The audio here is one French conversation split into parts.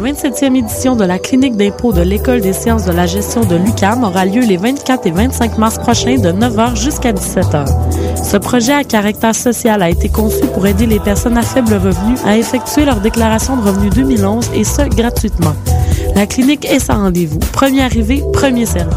la 27e édition de la clinique d'impôt de l'École des sciences de la gestion de l'UCAM aura lieu les 24 et 25 mars prochains de 9h jusqu'à 17h. Ce projet à caractère social a été conçu pour aider les personnes à faible revenu à effectuer leur déclaration de revenus 2011 et ce, gratuitement. La clinique est sans rendez-vous. Premier arrivé, premier servi.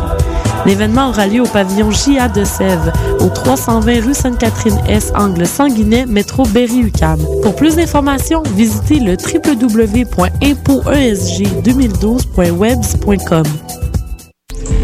L'événement aura lieu au pavillon JA de Sèvres, au 320 rue Sainte-Catherine-S, angle Sanguinet, métro Berry-UQAM. Pour plus d'informations, visitez le www.impoesg2012.webs.com.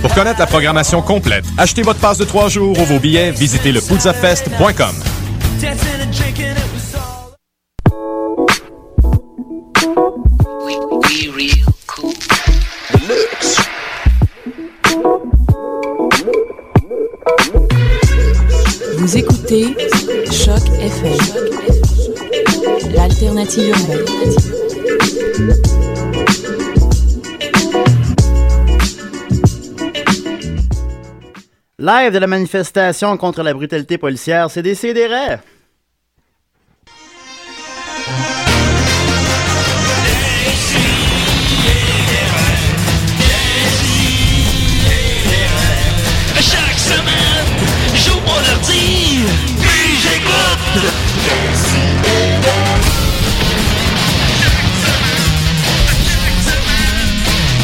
Pour connaître la programmation complète, achetez votre passe de trois jours ou vos billets, visitez le Vous écoutez Choc FM, l'alternative urbaine. Live de la manifestation contre la brutalité policière, c'est des CDR. Chaque semaine, j'ouvre mon ordi, puis j'écoute.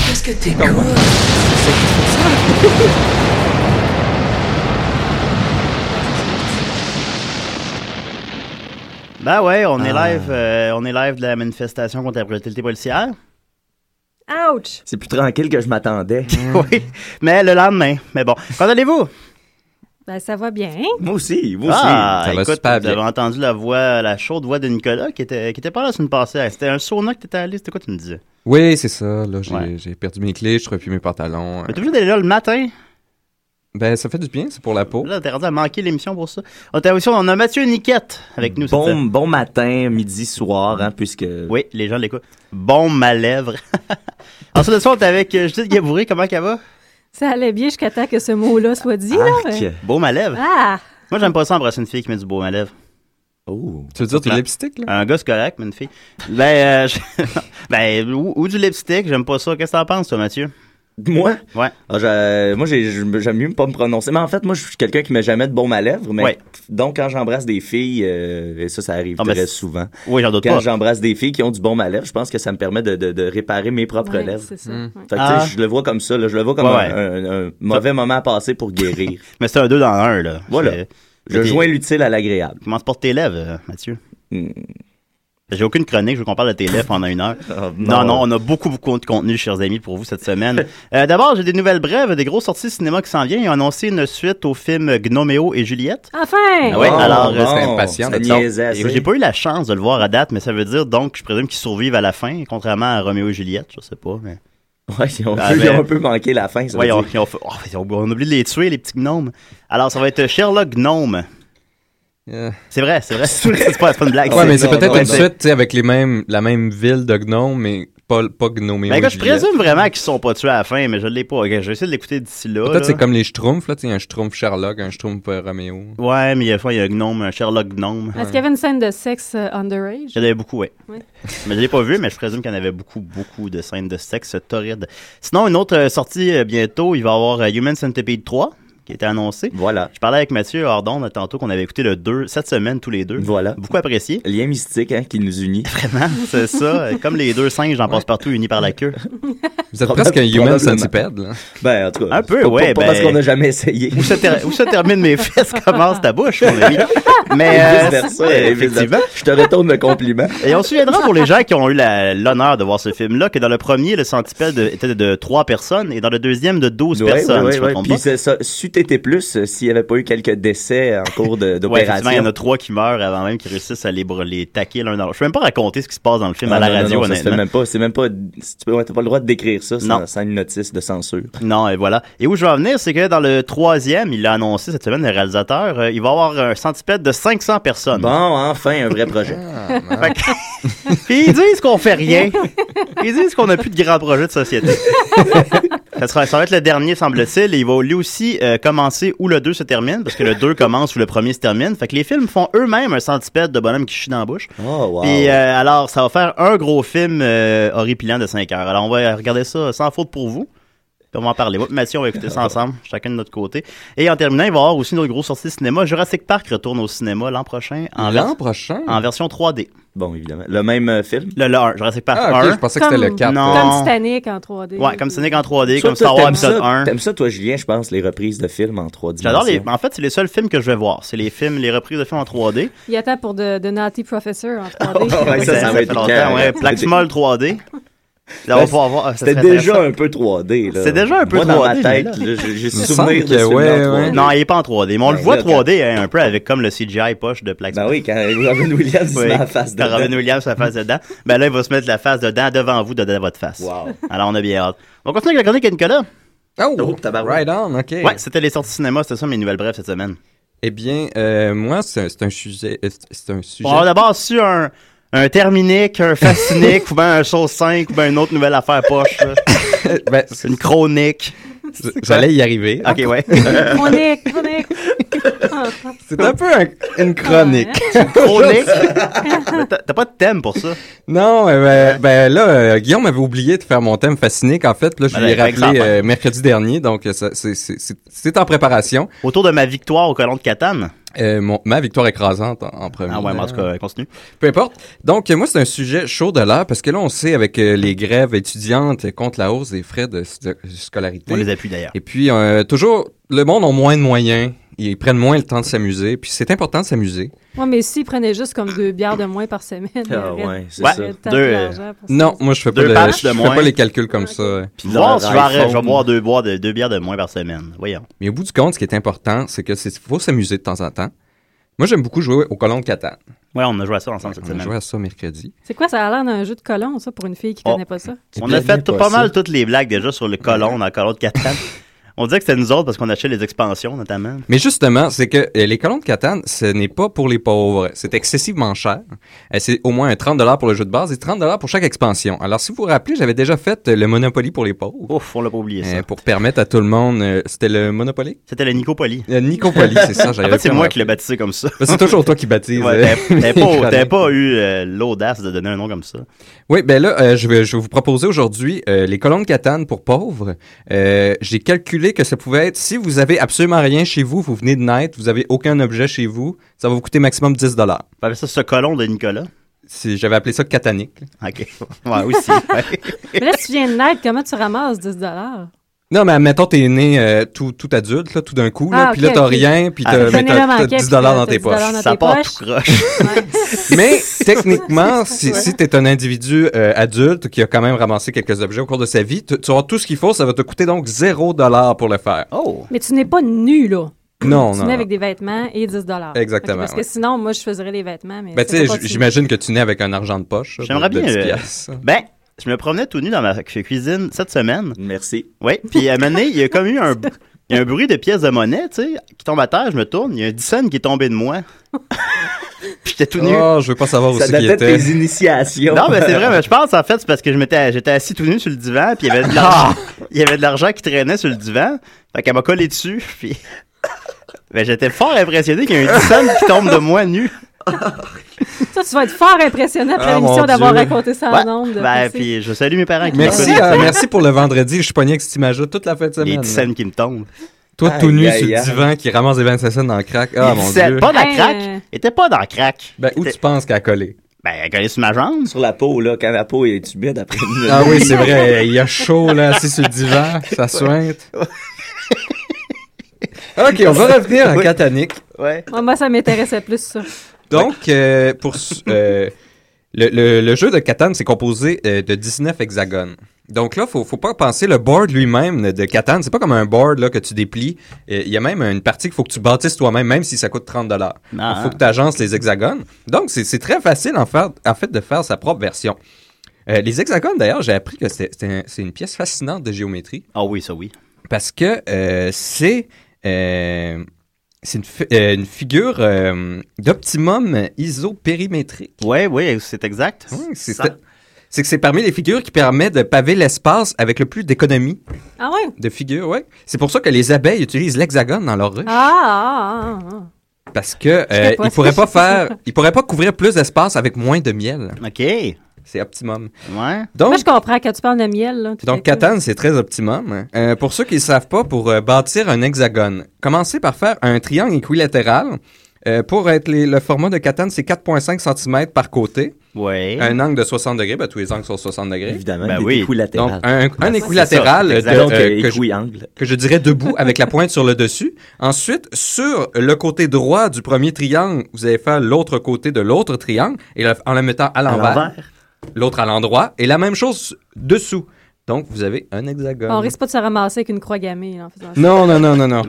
Qu'est-ce que t'écoutes? Ben ouais, on est Ah. live, euh, on est live de la manifestation contre la brutalité policière. Ouch! C'est plus tranquille que je m'attendais. oui, mais le lendemain. Mais bon, quand allez-vous? Ben, ça va bien. Moi aussi, moi aussi. Ah, Ça va écoute, super vous bien. entendu la voix, la chaude voix de Nicolas qui était, qui était pas là la semaine passée. C'était un sauna que t'étais allé, c'était quoi tu me disais? Oui, c'est ça. Là, j'ai, Ouais. perdu mes clés, je trouvais plus mes pantalons. Mais t'es obligé d'aller là le matin? Ben, ça fait du bien, c'est pour la peau. Là, t'es rendu à manquer l'émission pour ça. On, t'a aussi- on a Mathieu Niquette avec nous. Bon, cette- bon matin, midi, soir, hein, puisque... Oui, les gens l'écoutent. Bon ma lèvre. Ensuite de ça, on est avec euh, Judith Gabouré. Comment qu'elle va? Ça allait bien jusqu'à temps que ce mot-là soit dit, là. ouais. Beau ma lèvre. Ah! Moi, j'aime pas ça embrasser une fille qui met du beau ma lèvre. Oh. Tu veux dire du lipstick, là? Un gars, c'est correct, mais une fille. Ben, euh, je- ben ou, ou du lipstick, j'aime pas ça. Qu'est-ce que t'en penses, toi, Mathieu? Moi? Ouais. Ah, moi, j'ai- j'aime mieux pas me prononcer. Mais en fait, moi, je suis quelqu'un qui met jamais de baume à lèvres. Mais Ouais. Donc, quand j'embrasse des filles, euh, et ça, ça arrive Ah, très souvent. Oui, j'en doute Quand pas. j'embrasse des filles qui ont du baume à lèvres, je pense que ça me permet de, de- de réparer mes propres Ouais, lèvres. c'est ça, Fait ouais. que, tu sais, Ah. je le vois comme ça. là. je le vois comme Ouais, un, ouais. un- un mauvais moment à passer pour guérir. Mais c'est un deux dans un, là. Voilà. Je joins l'utile à l'agréable. Comment se portent tes lèvres, euh, Mathieu? Hmm. J'ai aucune chronique, je veux qu'on parle de tes lèvres pendant une heure. Ah, non. non, on a beaucoup, beaucoup de contenu, chers amis, pour vous cette semaine. Euh, D'abord, j'ai des nouvelles brèves, des grosses sorties de cinéma qui s'en viennent. Ils ont annoncé une suite au film Gnoméo et Juliette. Enfin! Ah ouais, Oh, alors, bon, euh, c'est impatient J'ai pas eu la chance de le voir à date, mais ça veut dire donc, je présume qu'ils survivent à la fin, contrairement à Roméo et Juliette, je sais pas. Mais... Ouais, ils ont, Ah, ils ont un peu manqué la fin, ça Ouais, veut ils ont- dire. ils ont fait- oh, on a oublié de les tuer, les petits gnomes. Alors, ça va être Sherlock Gnome. Yeah. C'est vrai, c'est vrai. c'est pas, pas une blague. Ouais, mais c'est peut-être une suite, tu sais, avec les mêmes, la même ville de Gnome, mais pas, pas Gnome et Ben, écoute, je présume vraiment qu'ils sont pas tués à la fin, mais je l'ai pas. Ok, je vais essayer de l'écouter d'ici là. Peut-être c'est comme les Schtroumpfs, là, tu sais, un Schtroumpf Sherlock, un Schtroumpf euh, Roméo. Ouais, mais il y a, fois, il y a un gnome, un Sherlock Gnome. Est-ce qu'il y avait une scène de sexe euh, underage? Il y en avait beaucoup, oui. Ouais. Mais je l'ai pas vu, mais je présume qu'il y en avait beaucoup, beaucoup de scènes de sexe torrides. Sinon, une autre euh, sortie euh, bientôt, il va y avoir euh, Human Centipede 3, qui a été annoncé. Voilà. Je parlais avec Mathieu Hordon tantôt qu'on avait écouté le 2 cette semaine tous les deux. Voilà. Beaucoup apprécié. Lien mystique hein, qui nous unit. Vraiment, c'est ça. Comme les deux singes, j'en passe partout unis par la queue. Vous êtes presque un human centipede, là. Ben, en tout cas. Un peu, pas- ouais, Pas, ben- parce qu'on n'a jamais essayé. Où se, ter- où se terminent mes fesses, commence ta bouche, mon ami. Mais, euh, effectivement. Je te retourne le compliment. Et on se souviendra pour les gens qui ont eu la- l'honneur de voir ce film-là que dans le premier, le centipède était de 3 personnes et dans le deuxième de 12 Ouais, personnes, ouais, ouais. Puis ça, plus euh, s'il n'y avait pas eu quelques décès en cours de- Ouais, effectivement, d'opération. il y en a trois qui meurent avant même qu'ils réussissent à les, les taquer l'un dans l'autre. Je peux même pas raconter ce qui se passe dans le film Ah, à la non, non, radio, non, ça fait honnêtement. même pas. C'est même pas. tu T'as pas le droit de décrire ça Non. sans, sans une notice de censure. Non, et voilà. Et où je veux en venir, c'est que dans le troisième, il l'a annoncé cette semaine, le réalisateur, euh, il va avoir un centipède de 500 personnes. Bon, enfin, un vrai projet. Puis ils disent qu'on fait rien. Ils disent qu'on n'a plus de grands projets de société. Ça, sera, ça va être le dernier, semble-t-il. Et il va lui aussi euh, commencer où le 2 se termine, parce que le 2 commence où le premier se termine. Fait que les films font eux-mêmes un centipède de bonhomme qui chie dans la bouche. Oh, wow. Puis euh, alors, ça va faire un gros film euh, horripilant de 5 heures. Alors, on va regarder ça sans faute pour vous. On va en parler. Moi, Mathieu, on va écouter ça ensemble, chacun de notre côté. Et en terminant, il va y avoir aussi une autre grosse sortie de cinéma. Jurassic Park retourne au cinéma l'an prochain en, L'an prochain? en version 3D. Bon, évidemment. Le même euh, film? Le, le 1, Jurassic Park Ah, ok, 1. je pensais que c'était le Comme- 4. Non. Comme Titanic en 3D. Ouais, comme Sonic en 3D, Toi, comme Star Wars t'aimes épisode ça- 1. T'aimes ça, toi, Julien, je pense, les reprises de films en 3 J'adore les. En fait, c'est les seuls films que je vais voir. C'est les films, les reprises de films en 3D. Il attend pour The, The Naughty Professor en 3D. Oh, ouais, Oui, ça, ça va fait être longtemps, ouais. Plaxmol 3D. Là, on va pouvoir voir. ça C'était déjà un peu 3D. là. C'est déjà un peu Moi, dans 3D, ma tête, j'ai souvenir de que ce ouais, 3D. ouais. Non, il est pas en 3D. Mais on le Ben, voit là, 3D hein, un peu avec comme le CGI poche de Plaxmol. Ben oui, quand Robin Williams se met la face quand dedans. Robin Williams se face dedans. Ben là, il va se mettre la face dedans devant vous, dedans votre face. Wow. Alors, on a bien hâte. On continue avec la chronique à Nicolas. Oh, Oh, right on, OK. Ouais, c'était les sorties cinéma. C'était ça mes nouvelles brèves cette semaine. Eh bien, euh, moi, c'est un, sujet... euh, C'est un sujet... On d'abord sur un, un Terminique, un Fascinique, ou bien un Chose 5, ou bien une autre nouvelle affaire poche. Ben, c'est- une chronique. J'allais y arriver. Ok, ouais. Chronique, chronique. C'est un peu un- une chronique. chronique? Mais T'as pas de thème pour ça? Non, ben, ben là, euh, Guillaume m'avait oublié de faire mon thème fascinique. En fait, là, je Ben lui ai que ça rappelé euh, mercredi dernier, donc euh, c'est en préparation. Autour de ma victoire au colon de Catane. Euh, mon- ma victoire écrasante en, en premier. Ah ouais, mais en tout cas, continue. Peu importe. Donc, moi, c'est un sujet chaud de l'heure parce que là, on sait avec euh, les grèves étudiantes contre la hausse des frais de, de scolarité. On les appuie d'ailleurs. Et puis, euh, toujours, le monde a moins de moyens. Ils prennent moins le temps de s'amuser. Puis, c'est important de s'amuser. Ouais, mais s'ils prenaient juste comme deux bières de moins par semaine. il y Ah ouais, c'est Ouais. ça. Deux. Non, moi, je fais pas, Deux le, patchs je de fais moins. pas les calculs comme ça. Puis voir si je vais, arrêter- iPhone. je vais boire deux, boire de, deux bières de moins par semaine. Voyons. Mais au bout du compte, ce qui est important, c'est que c'est faut s'amuser de temps en temps. Moi, j'aime beaucoup jouer au colon de Catane. Ouais, on a joué à ça ensemble cette On a semaine. joué à ça mercredi. C'est quoi, ça a l'air d'un jeu de colon, ça, pour une fille qui Oh. connaît pas ça? On a fait pas mal toutes les blagues déjà sur le colon, dans le colon de Catane. On disait que c'était nous autres parce qu'on achetait les expansions, notamment. Mais justement, c'est que euh, les colons de Catane, ce n'est pas pour les pauvres. C'est excessivement cher. Euh, C'est au moins un 30 pour le jeu de base et 30 pour chaque expansion. Alors, si vous vous rappelez, j'avais déjà fait euh, le Monopoly pour les pauvres. Ouf, on l'a pas oublié ça. Pour permettre à tout le monde... C'était le Monopoly? C'était le Nicopoly. Euh, Nicopoly, c'est ça. En fait, c'est moi qui l'ai baptisé comme ça. Ben, C'est toujours toi qui baptise. Ouais, T'avais pas, eu euh, l'audace de donner un nom comme ça. Oui, ben là, euh, je, vais, je vais vous proposer aujourd'hui euh, les colons de Catane pour pauvres. J'ai calculé que ça pouvait être, si vous avez absolument rien chez vous, vous venez de naître, vous avez aucun objet chez vous, ça va vous coûter maximum 10 dollars. Ça ce colon de Nicolas. J'avais appelé ça catanique. OK. Ouais, aussi. ouais. Mais là, si tu viens de naître, comment tu ramasses 10 Non, mais admettons, t'es né euh, tout, tout adulte, là, tout d'un coup, là, Ah, puis là, t'as ok. rien, puis Ah, t'as manquait, 10 puis dollars dans tes 10 dollars poches. dans Ça tes part poches. tout croche. Ouais. Mais techniquement, si, si t'es un individu euh, adulte qui a quand même ramassé quelques objets au cours de sa vie, tu, tu auras tout ce qu'il faut, ça va te coûter donc 0 dollar pour le faire. Oh. Mais tu n'es pas nu, là. Non, tu non. nais non. avec des vêtements et 10 Exactement, Parce que ouais. sinon, moi, je faisais les vêtements. Mais Ben, c'est tu sais, j'imagine que tu nais avec un argent de poche. J'aimerais de bien, 10 euh. Ben, je me promenais tout nu dans ma cu- cuisine cette semaine. Merci. Oui, puis à un moment donné, il y a comme eu un, il y a un bruit de pièces de monnaie, tu sais, qui tombe à terre, je me tourne, il y a un 10 cents qui est tombé de moi. puis j'étais tout nu. Oh, je veux pas savoir où Ça c'est qui était. tes initiations. Non, mais c'est vrai, mais je pense en fait, c'est parce que je m'étais, j'étais assis tout nu sur le divan, puis il y avait de l'argent, il y avait de l'argent qui traînait sur le divan. Fait qu'elle m'a collé dessus, puis ben, j'étais fort impressionné qu'il y ait un 10 cents qui tombe de moi nu. Ça, tu vas être fort impressionné après Ah, l'émission d'avoir raconté ça Ouais, en nombre. ben, puis je salue mes parents qui Merci, euh, merci pour le vendredi. Je suis pogné avec cette image-là toute la fin de Les semaine. 10 cents qui me tombent. Toi, Aïe, tout nu aïe, sur le aïe. divan qui ramasse des 25 cents dans le crack. Ah, mon dieu. pas dans Hey, crack. euh, Il était pas dans la crack. Ben, où tu penses qu'elle a collé? Ben, elle collait sur ma jambe. Sur la peau, là, quand la peau est humide après une Ah oui, c'est vrai. Il y a chaud, là, assis sur le divan. Ça sointe. OK, on va revenir à. Catanic. Ouais. Moi, moi, ça m'intéressait plus, ça. Donc, euh, pour euh, le, le- le jeu de Catan, c'est composé euh, de 19 hexagones. Donc là, faut, faut pas penser le board lui-même de Catan. C'est pas comme un board là, que tu déplies. Il y a même une partie qu'il faut que tu bâtisses toi-même, même si ça coûte 30 dollars. Il Ah. faut que tu agences les hexagones. Donc, c'est c'est très facile en, faire, en fait de faire sa propre version. Les hexagones, d'ailleurs, j'ai appris que c'est c'est un- c'est une pièce fascinante de géométrie Ah oui, ça oui. parce que c'est c'est une, fi- euh, une figure euh, d'optimum isopérimétrique. Ouais, oui, c'est exact. Oui, c'est Ça- c'est que c'est parmi les figures qui permettent de paver l'espace avec le plus d'économie Ah ouais? de figures. Ouais. C'est pour ça que les abeilles utilisent l'hexagone dans leur ruche. Ah, ah, ah, ah. Parce que euh, ils pourraient pas faire, ils pourraient pas couvrir plus d'espace avec moins de miel. OK. Ouais. C'est optimum. Donc, Moi, je comprends quand tu parles de miel. Là, Donc, coup. Catan, c'est très optimum. Euh, pour ceux qui ne savent pas, pour euh, bâtir un hexagone, commencez par faire un triangle équilatéral. Euh, pour être les- le format de Catan, c'est 4,5 cm par côté. Ouais. Un angle de 60 degrés, ben, tous les angles sont 60 degrés. Évidemment, Ben des oui. équilatérales. Donc, un, un c'est équilatéral de- euh, que, je, que je dirais debout avec la pointe sur le dessus. Ensuite, sur le côté droit du premier triangle, vous allez faire l'autre côté de l'autre triangle et le- en le mettant à l'envers. L'autre à l'endroit et la même chose dessous. Donc, vous avez un hexagone. On risque pas de se ramasser avec une croix gammée. là, en faisant ça. Non, non, non, non, non.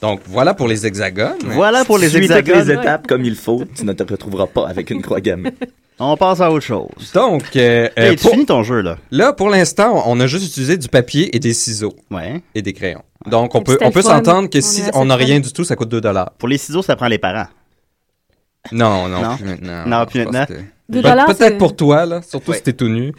Donc, voilà pour les hexagones. Voilà pour les hexagones. les étapes comme il faut, tu ne te retrouveras pas avec une croix gammée. On passe à autre chose. Donc, euh, euh, tu pour- finis ton jeu, là. là, pour l'instant, on a juste utilisé du papier et des ciseaux Ouais. et des crayons. Donc, on peut, on peut s'entendre que On si on n'a rien du tout, ça coûte 2 dollars. Pour les ciseaux, ça prend les parents. Non, non, Non? plus maintenant. Non, plus maintenant. que- Pe- dollars, Peut-être c'est- pour toi, là, surtout Ouais. si t'es tout nu.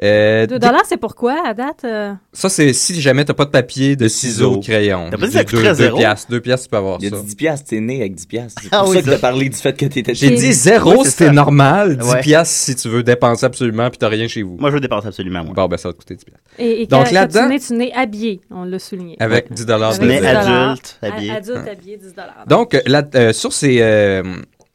Euh, Deux des- dollars, c'est pourquoi, à date? euh? Ça, c'est si jamais t'as pas de papier, de ciseaux, de crayons. T'as pas dit que ça Deux- coûterait deux zéro? piastres. Deux piastres, tu peux avoir Il ça. a dit 10 piastres, t'es né avec 10 piastres. C'est Ah pour oui, ça que ça. t'as parlé du fait que t'étais J'ai J'ai- dit zéro, Ouais, c'est c'était ça. normal. 10 Ouais. piastres si tu veux dépenser absolument puis t'as rien chez vous. Moi, je veux dépenser absolument, moi. Bon, ben ça va te coûter 10 piastres. Et, et Donc, là-dedans- tu nais, tu nais habillé, on l'a souligné. Avec 10 dollars Avec de Mais 10 dette. dollars. adulte, habillé. Adulte habillé, 10 dollars. Donc, euh, là, euh, sur ces euh,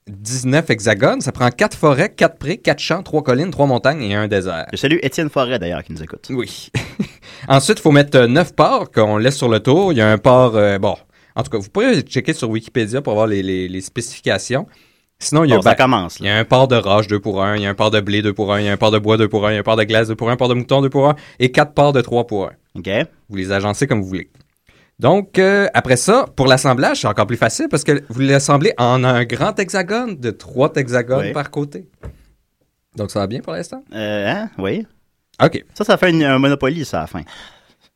19 hexagones, ça prend 4 forêts, 4 prés, 4 champs, 3 collines, 3 montagnes et un désert. Je salue Étienne Forêt, d'ailleurs, qui nous écoute. Oui. Ensuite, il faut mettre 9 ports qu'on laisse sur le tour. Il y a un port, euh, bon, en tout cas, vous pourrez checker sur Wikipédia pour voir les, les- les spécifications. Sinon, il y a, Bon, ça commence, il y a un port de roche 2 pour 1, il y a un port de blé 2 pour 1, il y a un port de bois 2 pour 1, il y a un port de glace 2 pour 1, un port de mouton 2 pour 1 et 4 ports de 3 pour 1. OK? Vous les agencez comme vous voulez. Donc, euh, après ça, pour l'assemblage, c'est encore plus facile parce que vous l'assemblez en un grand hexagone de trois hexagones Oui. par côté. Donc, ça va bien pour l'instant? Euh, hein? Oui. OK. Ça, ça fait une- un Monopoly, ça, à la fin.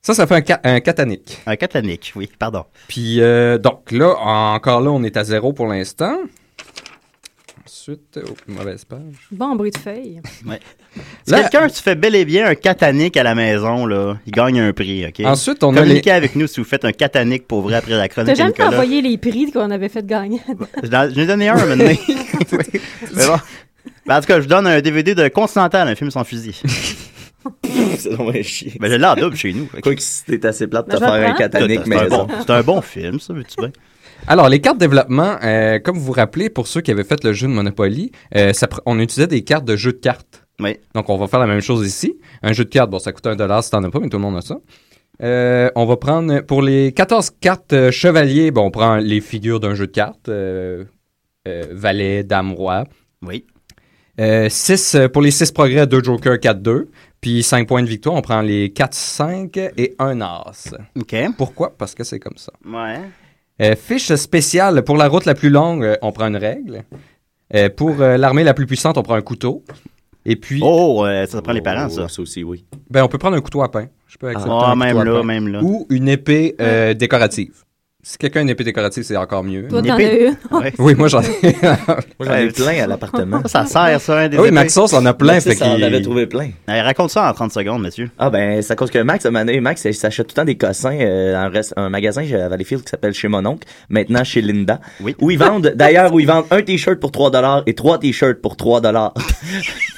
Ça, ça fait un, ca- un catanique. Un catanique, oui, pardon. Puis, euh, donc là, encore là, on est à zéro pour l'instant. Ensuite, oh, mauvaise page. Bon bruit de feuille. Si Là- quelqu'un tu fais bel et bien un catanique à la maison, là, il gagne un prix, OK? Ensuite, on a les... Communiquez avec nous si vous faites un catanique pour vrai après la T'as chronique de jamais envoyé les prix qu'on avait fait gagner? Je n'en- J'en ai donné un un. Oui. Mais bon. Ben, en tout cas, je donne un DVD de Continental, un film sans fusil. C'est vraiment chier. Ben, je l'ai en double chez nous. Fait Quoi que si t'es assez plate de Ben, faire un catanique C'est un, maison. bon, c'est un bon film, ça, veux-tu bien? Alors, les cartes développement, euh, comme vous vous rappelez, pour ceux qui avaient fait le jeu de Monopoly, euh, ça pr- on utilisait des cartes de jeu de cartes. Oui. Donc, on va faire la même chose ici. Un jeu de cartes, bon, ça coûte un dollar si t'en as pas, mais tout le monde a ça. Euh, on va prendre, pour les 14 cartes chevaliers, bon, on prend les figures d'un jeu de cartes. Valet, dame, roi. Oui. Six, pour les 6 progrès, 2 jokers, 4-2. Puis 5 points de victoire, on prend les 4-5 et un as. OK. Pourquoi? Parce que c'est comme ça. Ouais. Euh, fiche spéciale, pour la route la plus longue, euh, on prend une règle. Euh, pour euh, l'armée la plus puissante, on prend un couteau. Et puis, Oh, euh, ça prend les parents, ça. Oh, Ça aussi, oui. ben, on peut prendre un couteau à pain. Je peux accepter Ah, un même couteau à là, pain. même là. Ou une épée euh, décorative. Si quelqu'un a une épée décorative, c'est encore mieux. Toi, t'en as eu. Ouais. Oui, moi j'en ai. Moi, j'en ai Ouais, plein à l'appartement. Ça sert, ça, un des Ah oui. Maxos en a plein. Fait ça en qu'il- avait trouvé plein. Allez, raconte ça en 30 secondes, monsieur. Ah ben, c'est à cause que Max, à un moment donné, Max, il s'achète tout le temps des cossins euh, dans un, rest- un magasin à Valleyfield qui s'appelle Chez Mon Oncle, maintenant chez Linda, Oui. où ils vendent, d'ailleurs, où ils vendent un t-shirt pour 3 dollars et trois t-shirts pour 3 dollars.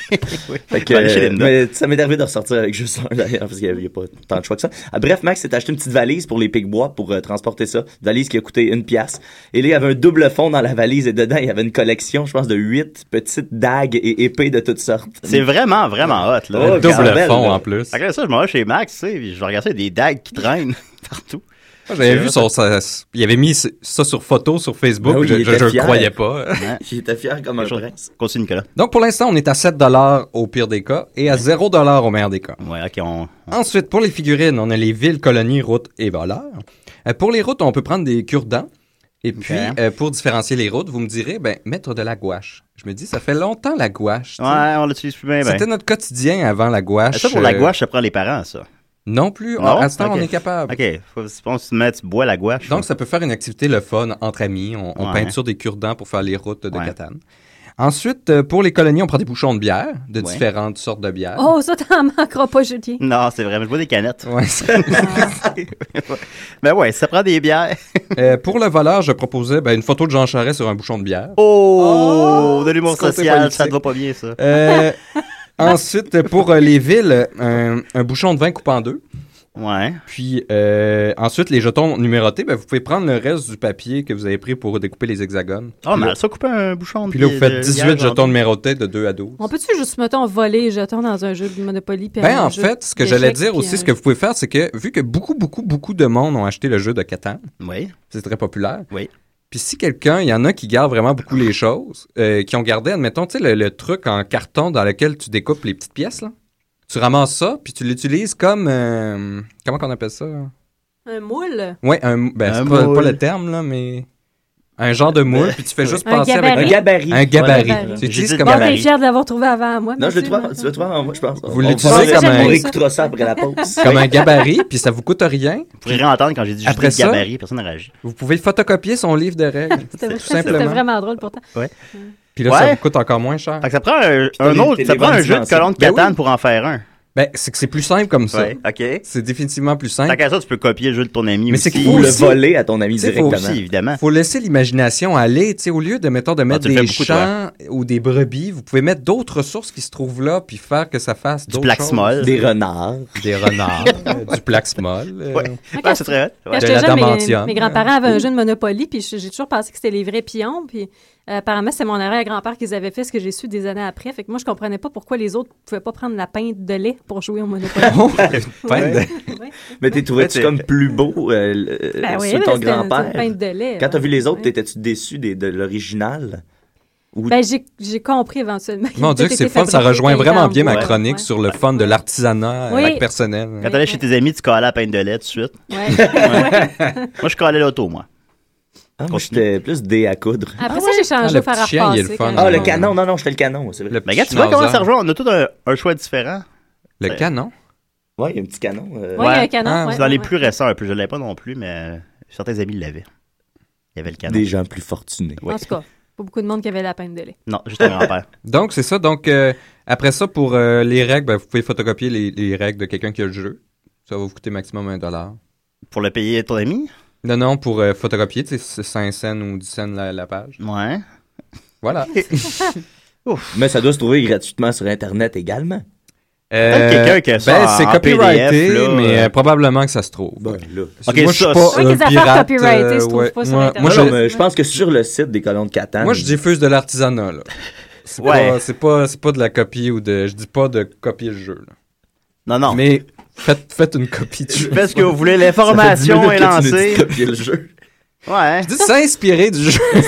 Fait que, euh, mais ça m'est arrivé de ressortir avec juste un d'ailleurs, parce qu'il n'y a, pas tant de choix que ça. Ah, bref, Max s'est acheté une petite valise pour les Picbois pour euh, transporter ça. Une valise qui a coûté une pièce. Et là, il y avait un double fond dans la valise et dedans, il y avait une collection, je pense, de huit petites dagues et épées de toutes sortes. C'est vraiment, vraiment hot, là. Oh, Double fond en plus. Là, ça, je m'en vais chez Max, tu sais, je vais regarder ça, il y a des dagues qui traînent partout. J'avais vu son, sa- il avait mis ça sur photo sur Facebook. Ben oui, je fier. croyais pas. Ouais. J'étais fier comme un prince. Continue, Nicolas. Donc pour l'instant, on est à 7 au pire des cas et à 0 au meilleur des cas. Ouais, on. Ensuite, pour les figurines, on a les villes, colonies, routes et voleurs. Euh, pour les routes, on peut prendre des cure-dents. Et puis, euh, pour différencier les routes, vous me direz, ben, mettre de la gouache. Je me dis, ça fait longtemps la gouache. Ouais, on l'utilise plus bien, ben. C'était notre quotidien avant la gouache. Ça, pour la euh, gouache, ça prend les parents, ça. Non plus. Non? À ce temps, on est capable. Ok, faut, on se met, tu bois la gouache. Donc, ça peut faire une activité le fun entre amis. On, on Ouais. peinture des cure-dents pour faire les routes de Ouais. Catane. Ensuite, euh, pour les colonies, on prend des bouchons de bière, de Ouais. différentes sortes de bière. Oh, ça, t'en manqueras pas, Julien. Non, c'est vrai, mais je bois des canettes. Ouais. Ben ouais, ça prend des bières. Euh, pour le voleur, je proposais ben, une photo de Jean Charest sur un bouchon de bière. Oh, de l'humour social, ça te va pas bien, ça. Euh, ensuite, pour euh, les villes, un, un bouchon de vin coupé en deux. Ouais. Puis euh, ensuite, les jetons numérotés, ben, vous pouvez prendre le reste du papier que vous avez pris pour découper les hexagones. Oh, mais ça coupe un bouchon de Puis là, vous faites 18 bière, genre. jetons numérotés de 2 à 12. On peut-tu juste, mettons, voler les jetons dans un jeu de Monopoly? puis Ben, en fait, ce que j'allais dire aussi, un ce que vous pouvez faire, c'est que vu que beaucoup, beaucoup, beaucoup de monde ont acheté le jeu de Catan, Oui. c'est très populaire. Oui. Puis si quelqu'un, il y en a qui gardent vraiment beaucoup les choses, euh, qui ont gardé, admettons, tu sais, le, le truc en carton dans lequel tu découpes les petites pièces, là. Tu ramasses ça, puis tu l'utilises comme... euh, comment qu'on appelle ça? Un moule? Ouais, un, ben, Un c'est pas le terme, là, mais... Un genre de moule, puis tu fais juste Un passer gabarit. Un avec... gabarit. Un gabarit. gabarit. Tu utilises comme Bon, gabarit. fier de l'avoir trouvé avant moi. Non, je trouve, merci. tu avant moi, je pense. Vous On- l'utilisez on- comme on un- réécoutera ça après la pause. comme un gabarit, puis ça vous coûte rien. Vous pourrez réentendre quand j'ai dit juste Après des ça- gabarit, personne n'a réagi. Vous pouvez photocopier son livre de règles, C'était tout c'était simplement. vraiment drôle pourtant. Puis là, ça Ouais. vous coûte encore moins cher. Fait que ça prend un, un autre, ça prend un jeu de colonne de Ben Catane pour en faire un. Ben, c'est que c'est plus simple comme ça. Ouais, ok. C'est définitivement plus Tant simple. qu'à ça, tu peux copier le jeu de ton ami Mais aussi. c'est qu'il Ou faut le aussi- voler à ton ami sais, faut directement. aussi, évidemment. Faut laisser l'imagination aller, tu sais, au lieu de, mettons, de mettre le fais des champs ou des brebis, vous pouvez mettre d'autres ressources qui se trouvent là, puis faire que ça fasse Du d'autres plaxmol. choses. Des renards. Des renards, euh, du plaxmol. euh, Ouais. Ah, c'est très hot. Quand. De j'étais jeune, mes, mes grands-parents avaient un jeu de Monopoly, puis j'ai toujours pensé que c'était les vrais pions. Puis apparemment, c'est mon arrière-grand-père qui les avait fait, ce que j'ai su des années après. Fait que moi, je comprenais pas pourquoi les autres pouvaient pas prendre la pinte de lait pour jouer au Monopoly. Oh, de- Ouais. Mais t'es trouvé-tu Ouais, comme plus beau euh, le- Ben oui, sur ton grand-père? pinte de lait. Quand t'as ouais. vu les autres, Ouais. t'étais-tu déçu de l'original? Ou Ben, j'ai compris éventuellement. Mon Dieu, c'est fun, ça rejoint vraiment bien ma chronique Ouais. sur le fun de l'artisanat Oui. avec personnel. Quand t'allais chez tes amis, tu collais la peine de lait tout de suite. Ouais. Moi, je collais l'auto, moi. Ah, moi, j'étais plus dé à coudre. Après ça, j'ai changé Ah, le au fer à chien, repasser. fun. Ah, le canon, non, non, j'étais le canon, c'est vrai. Le Mais regarde, tu vois comment ça rejoint? On a tout un, un choix différent. Le canon? Ouais, il y a un petit canon. euh, Ouais, il y a un canon. Ah, ouais, C'est dans les ouais. plus récents un peu. Je l'avais pas non plus, mais certains amis l'avaient. Il y avait le canon. Des gens plus fortunés. Ouais. En tout cas, pas beaucoup de monde qui avait la peine de lait. Non, juste un grand-père. Donc, c'est ça. Donc, euh, après ça, pour euh, les règles, ben, vous pouvez photocopier les, les règles de quelqu'un qui a le jeu. Ça va vous coûter maximum un dollar. Pour le payer à ton ami? Non, non, pour euh, photocopier, tu sais, c'est 5 cents ou 10 cents la, la page. Ouais. Voilà. Mais ça doit se trouver gratuitement sur Internet également. Euh, quelqu'un qui a ça ben, en- c'est en copyrighté, PDF, là, mais euh, euh, probablement que ça se trouve. Ben, là. Ok, moi, je suis pas. Ouais, un pirate. se trouvent ouais. pas sur moi, Internet. moi, Non, je, pense que sur le site des colons de Catane. moi, je diffuse de l'artisanat, là. C'est Ouais. pas, c'est pas, c'est pas de la copie ou de, je dis pas de copier le jeu, là. Non, non. Mais faites, faites une copie du jeu. Faites ce que vous voulez. L'information 10 est lancée. de copier le jeu. Ouais. Je dis s'inspirer du jeu.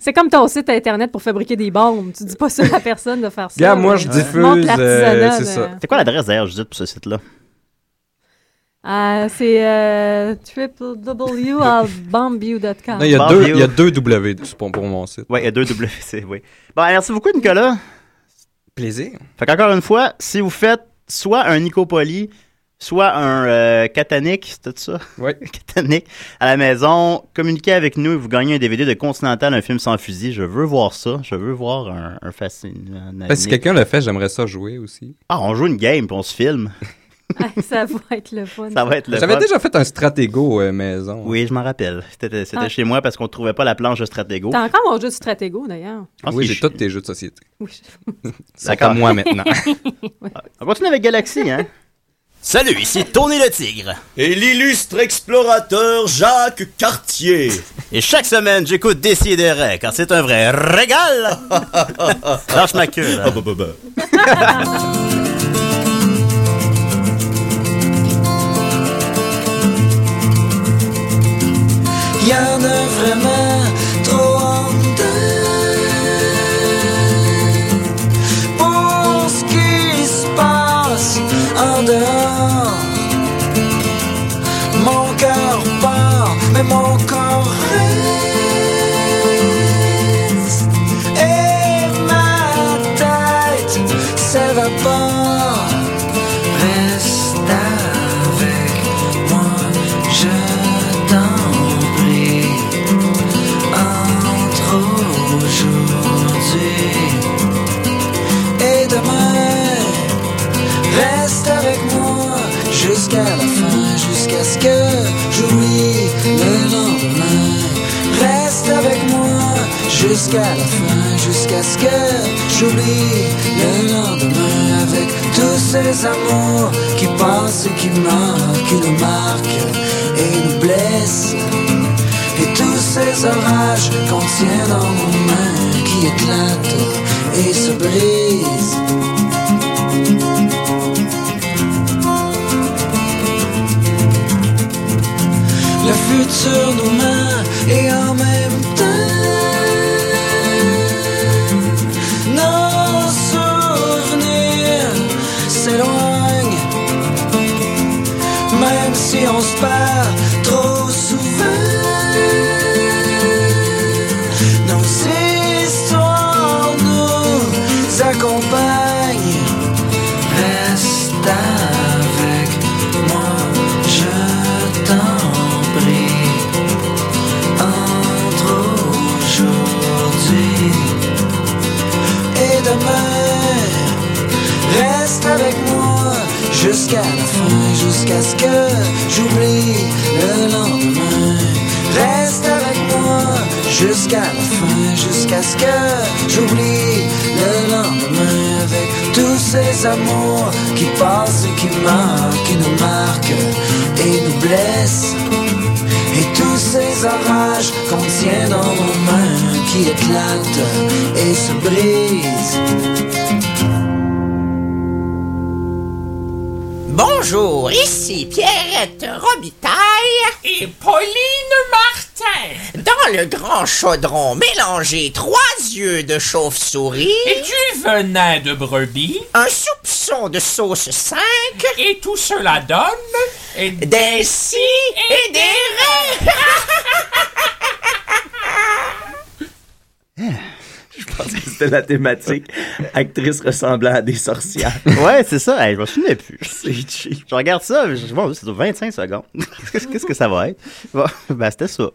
C'est comme ton site internet pour fabriquer des bombes. Tu dis pas ça à personne de faire ça. Gars, moi, je diffuse, euh, c'est de- ça. C'est quoi l'adresse d'ailleurs, Judith, pour ce site-là? Ah, c'est euh. Non, il y a deux, il y a deux W pour, pour mon site. Ouais, il y a deux WC, oui. Bon, merci beaucoup, Nicolas. Plaisir. Fait qu'encore une fois, si vous faites soit un Nicopoli, soit un euh, Catanic, c'est tout ça? Ouais. Catanic, à la maison, communiquez avec nous et vous gagnez un DVD de Continental, un film sans fusil. Je veux voir ça. Je veux voir un, un fascin- un Ben, si quelqu'un le fait, j'aimerais ça jouer aussi. Ah, on joue une game puis on se filme. Ah, ça va être le fun. Ça va être le J'avais fun. déjà fait un stratégo euh, maison? Oui, je m'en rappelle. C'était c'était Ah. chez moi parce qu'on ne trouvait pas la planche de Stratego. T'as encore mon jeu de Stratego, d'ailleurs. Ah, oui, j'ai ch- tous tes jeux de société. Oui. C'est à moi maintenant. On continue avec Galaxy, hein? Salut, ici Tony le Tigre. Et l'illustre explorateur Jacques Cartier. Et chaque semaine, j'écoute Décideret, car c'est un vrai régal. Lâche ma queue, là. Y en a vraiment jusqu'à la fin Jusqu'à ce que j'oublie le lendemain. Reste avec moi jusqu'à la fin Jusqu'à ce que j'oublie le lendemain. Avec tous ces amours qui passent et qui marquent Qui nous marquent et nous blessent. Et tous ces orages qu'on tient dans nos mains qui éclatent et se brisent. Futur nous ment et en même temps jusqu'à la fin, jusqu'à ce que j'oublie le lendemain. Reste avec moi jusqu'à la fin, jusqu'à ce que j'oublie le lendemain. Avec tous ces amours qui passent qui marquent, qui nous marquent et nous blessent. Et tous ces orages qu'on tient dans nos mains qui éclatent et se brisent. Bonjour, ici Pierrette Robitaille et Pauline Martin. Dans le grand chaudron, mélangez trois yeux de chauve-souris Et du venin de brebis. un soupçon de sauce 5 Et tout cela donne. Et des si et des raies. Que c'était la thématique. Actrice ressemblant à des sorcières. Ouais, c'est ça. Hey, je me souvenais plus. C'est cheap. Je regarde ça, je bon, c'est 25 secondes. Qu'est-ce que ça va être? Bon, ben, c'était ça.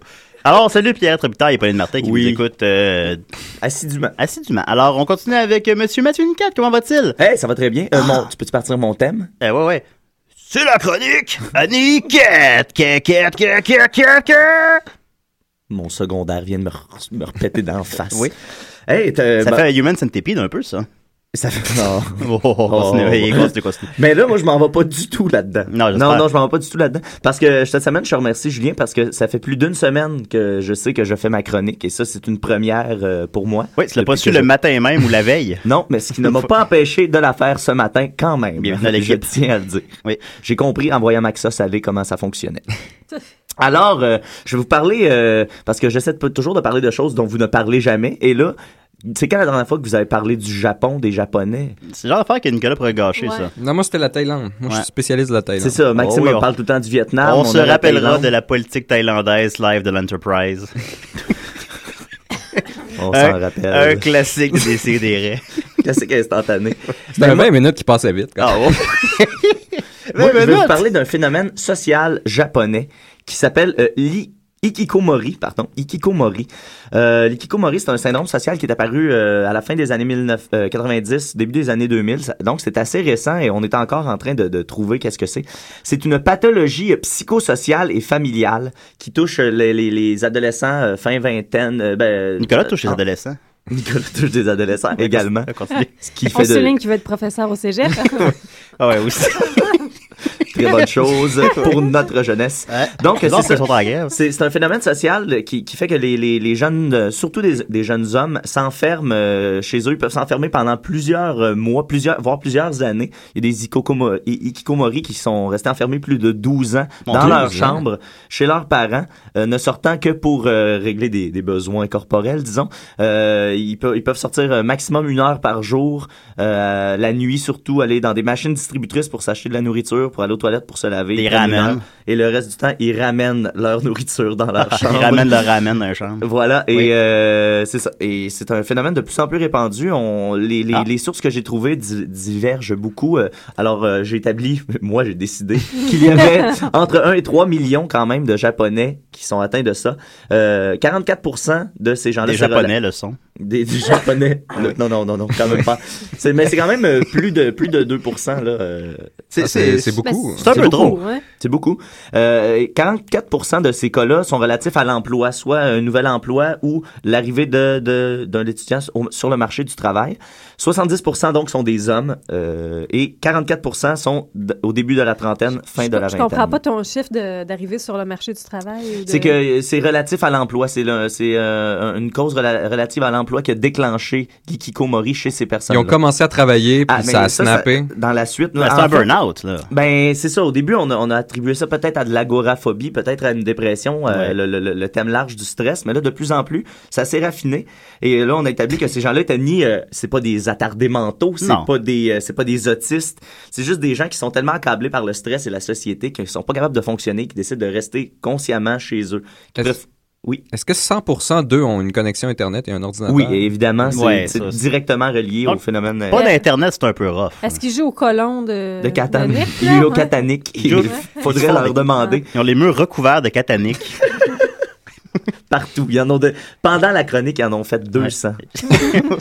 Alors, salut Pierre Trépitard et Pauline Martin qui Oui. nous écoutent euh, Assidûment. assidûment. Alors, on continue avec euh, Monsieur Mathieu Nicat. Comment va-t-il? Hey, ça va très bien. Euh, mon- tu peux-tu partir mon thème? Eh, ouais, ouais. C'est la chronique à Niquette! Mon secondaire vient de me, me repéter d'en face. Oui. Hey, t'as- Ça bah, fait Human Centipede un peu, ça. ça fait- non. Oh, oh, oh, Oh. continue. Mais là, moi, je m'en vais pas du tout là-dedans. Non, non, non, je m'en vais pas du tout là-dedans. Parce que cette semaine, je remercie Julien parce que ça fait plus d'une semaine que je sais que je fais ma chronique et ça, c'est une première euh, pour moi. Oui, tu l'as pas su le je- matin même ou la veille? Non, mais ce qui ne m'a pas empêché de la faire ce matin quand même. Bienvenue à je tiens à le dire. Oui. J'ai compris en voyant Maxa saler comment ça fonctionnait. Alors, euh, je vais vous parler, euh, parce que j'essaie de- toujours de parler de choses dont vous ne parlez jamais. Et là, c'est quand la dernière fois que vous avez parlé du Japon, des Japonais? C'est le genre d'affaire que Nicolas pourrait gâcher, Ouais. ça. Non, moi, c'était la Thaïlande. Moi, je suis spécialiste de la Thaïlande. C'est ça, Maxime Oh oui, on- parle tout le temps du Vietnam. on se la rappellera de la politique thaïlandaise live de l'Enterprise. On s'en rappelle. un classique des CDR. Classique instantané? C'était un 20 minutes qui passait vite. Ah. Moi, je vais vous parler d'un phénomène social japonais qui s'appelle euh, l'i- Ikikomori, pardon, Ikikomori. Euh, L'ikikomori, c'est un syndrome social qui est apparu euh, à la fin des années 1990, début des années 2000. Ça- Donc, c'est assez récent et on est encore en train de, de trouver qu'est-ce que c'est. C'est une pathologie euh, psychosociale et familiale qui touche euh, les, les, les adolescents euh, fin vingtaine. euh, ben, Nicolas touche les euh, adolescents. Nicolas touche des adolescents également. Ce qui On fait de souligne qu'il veut être professeur au cégep. Ah ouais, aussi. très bonne chose pour notre jeunesse. Donc, c'est un phénomène social qui, qui fait que les, les, les jeunes, surtout des, des jeunes hommes, s'enferment euh, chez eux. Ils peuvent s'enfermer pendant plusieurs euh, mois, plusieurs, voire plusieurs années. Il y a des ikikomori qui sont restés enfermés plus de 12 ans Mon dans Dieu, leur 12 ans. chambre, chez leurs parents, euh, ne sortant que pour euh, régler des, des besoins corporels, disons. Euh, ils, peuvent, ils peuvent sortir maximum une heure par jour, euh, la nuit surtout, aller dans des machines distributrices pour s'acheter de la nourriture, pour aller toilettes, pour se laver. Ils heure. Et le reste du temps, ils ramènent leur nourriture dans leur chambre. Ils ramènent leur ramen dans la chambre. Voilà, et Oui. euh, c'est ça. Et c'est un phénomène de plus en plus répandu. On, les, les, Ah. les sources que j'ai trouvées di- divergent beaucoup. Euh, Alors, euh, j'ai établi, moi, j'ai décidé qu'il y avait entre 1 et 3 millions quand même de Japonais qui sont atteints de ça. Euh, 44% de ces gens-là... C'est Japonais le sont. Des, des Japonais. non, non, non, non, quand même pas. C'est- mais c'est quand même euh, plus de, plus de 2%, là. euh, C'est- c'est- c'est beaucoup. Ben, C'est un peu trop. Ouais. C'est beaucoup. Euh, 44% de ces cas-là sont relatifs à l'emploi, soit un nouvel emploi ou l'arrivée de, de- d'un étudiant au- sur le marché du travail. 70% donc sont des hommes euh, et 44% sont d- au début de la trentaine, fin de la Je vingtaine. comprends pas ton chiffre de- d'arriver sur le marché du travail. de- C'est que c'est relatif à l'emploi. C'est le- c'est euh, une cause rela- relative à l'emploi qui a déclenché l'ikikomori chez ces personnes. Ils ont commencé à travailler, puis Ah, ça a ça, snappé. dans la suite. Ben, là, c'est un burn-out, là. ben, c'est ça. Au début, on a, on a attribué ça peut-être à de l'agoraphobie, peut-être à une dépression, euh, Ouais. le, le- le- le thème large du stress. Mais là, de plus en plus, ça s'est raffiné. Et là, on a établi que ces gens-là étaient ni, euh, c'est pas des attardés mentaux, c'est pas des, euh, c'est pas des autistes. C'est juste des gens qui sont tellement accablés par le stress et la société qu'ils sont pas capables de fonctionner, qui décident de rester consciemment chez eux. Qui Oui. Est-ce que 100% d'eux ont une connexion Internet et un ordinateur? Oui, évidemment, c'est Ouais, ça, directement relié Donc, au phénomène euh, Pas d'Internet, c'est un peu rough. Est-ce qu'ils jouent au colon de, de Catan. Nick, Ils là? jouent au Ouais. catanique. Il faudrait leur demander. Ils ont les murs recouverts de cataniques. partout. Il y en a de... Pendant la chronique, ils en ont fait 200.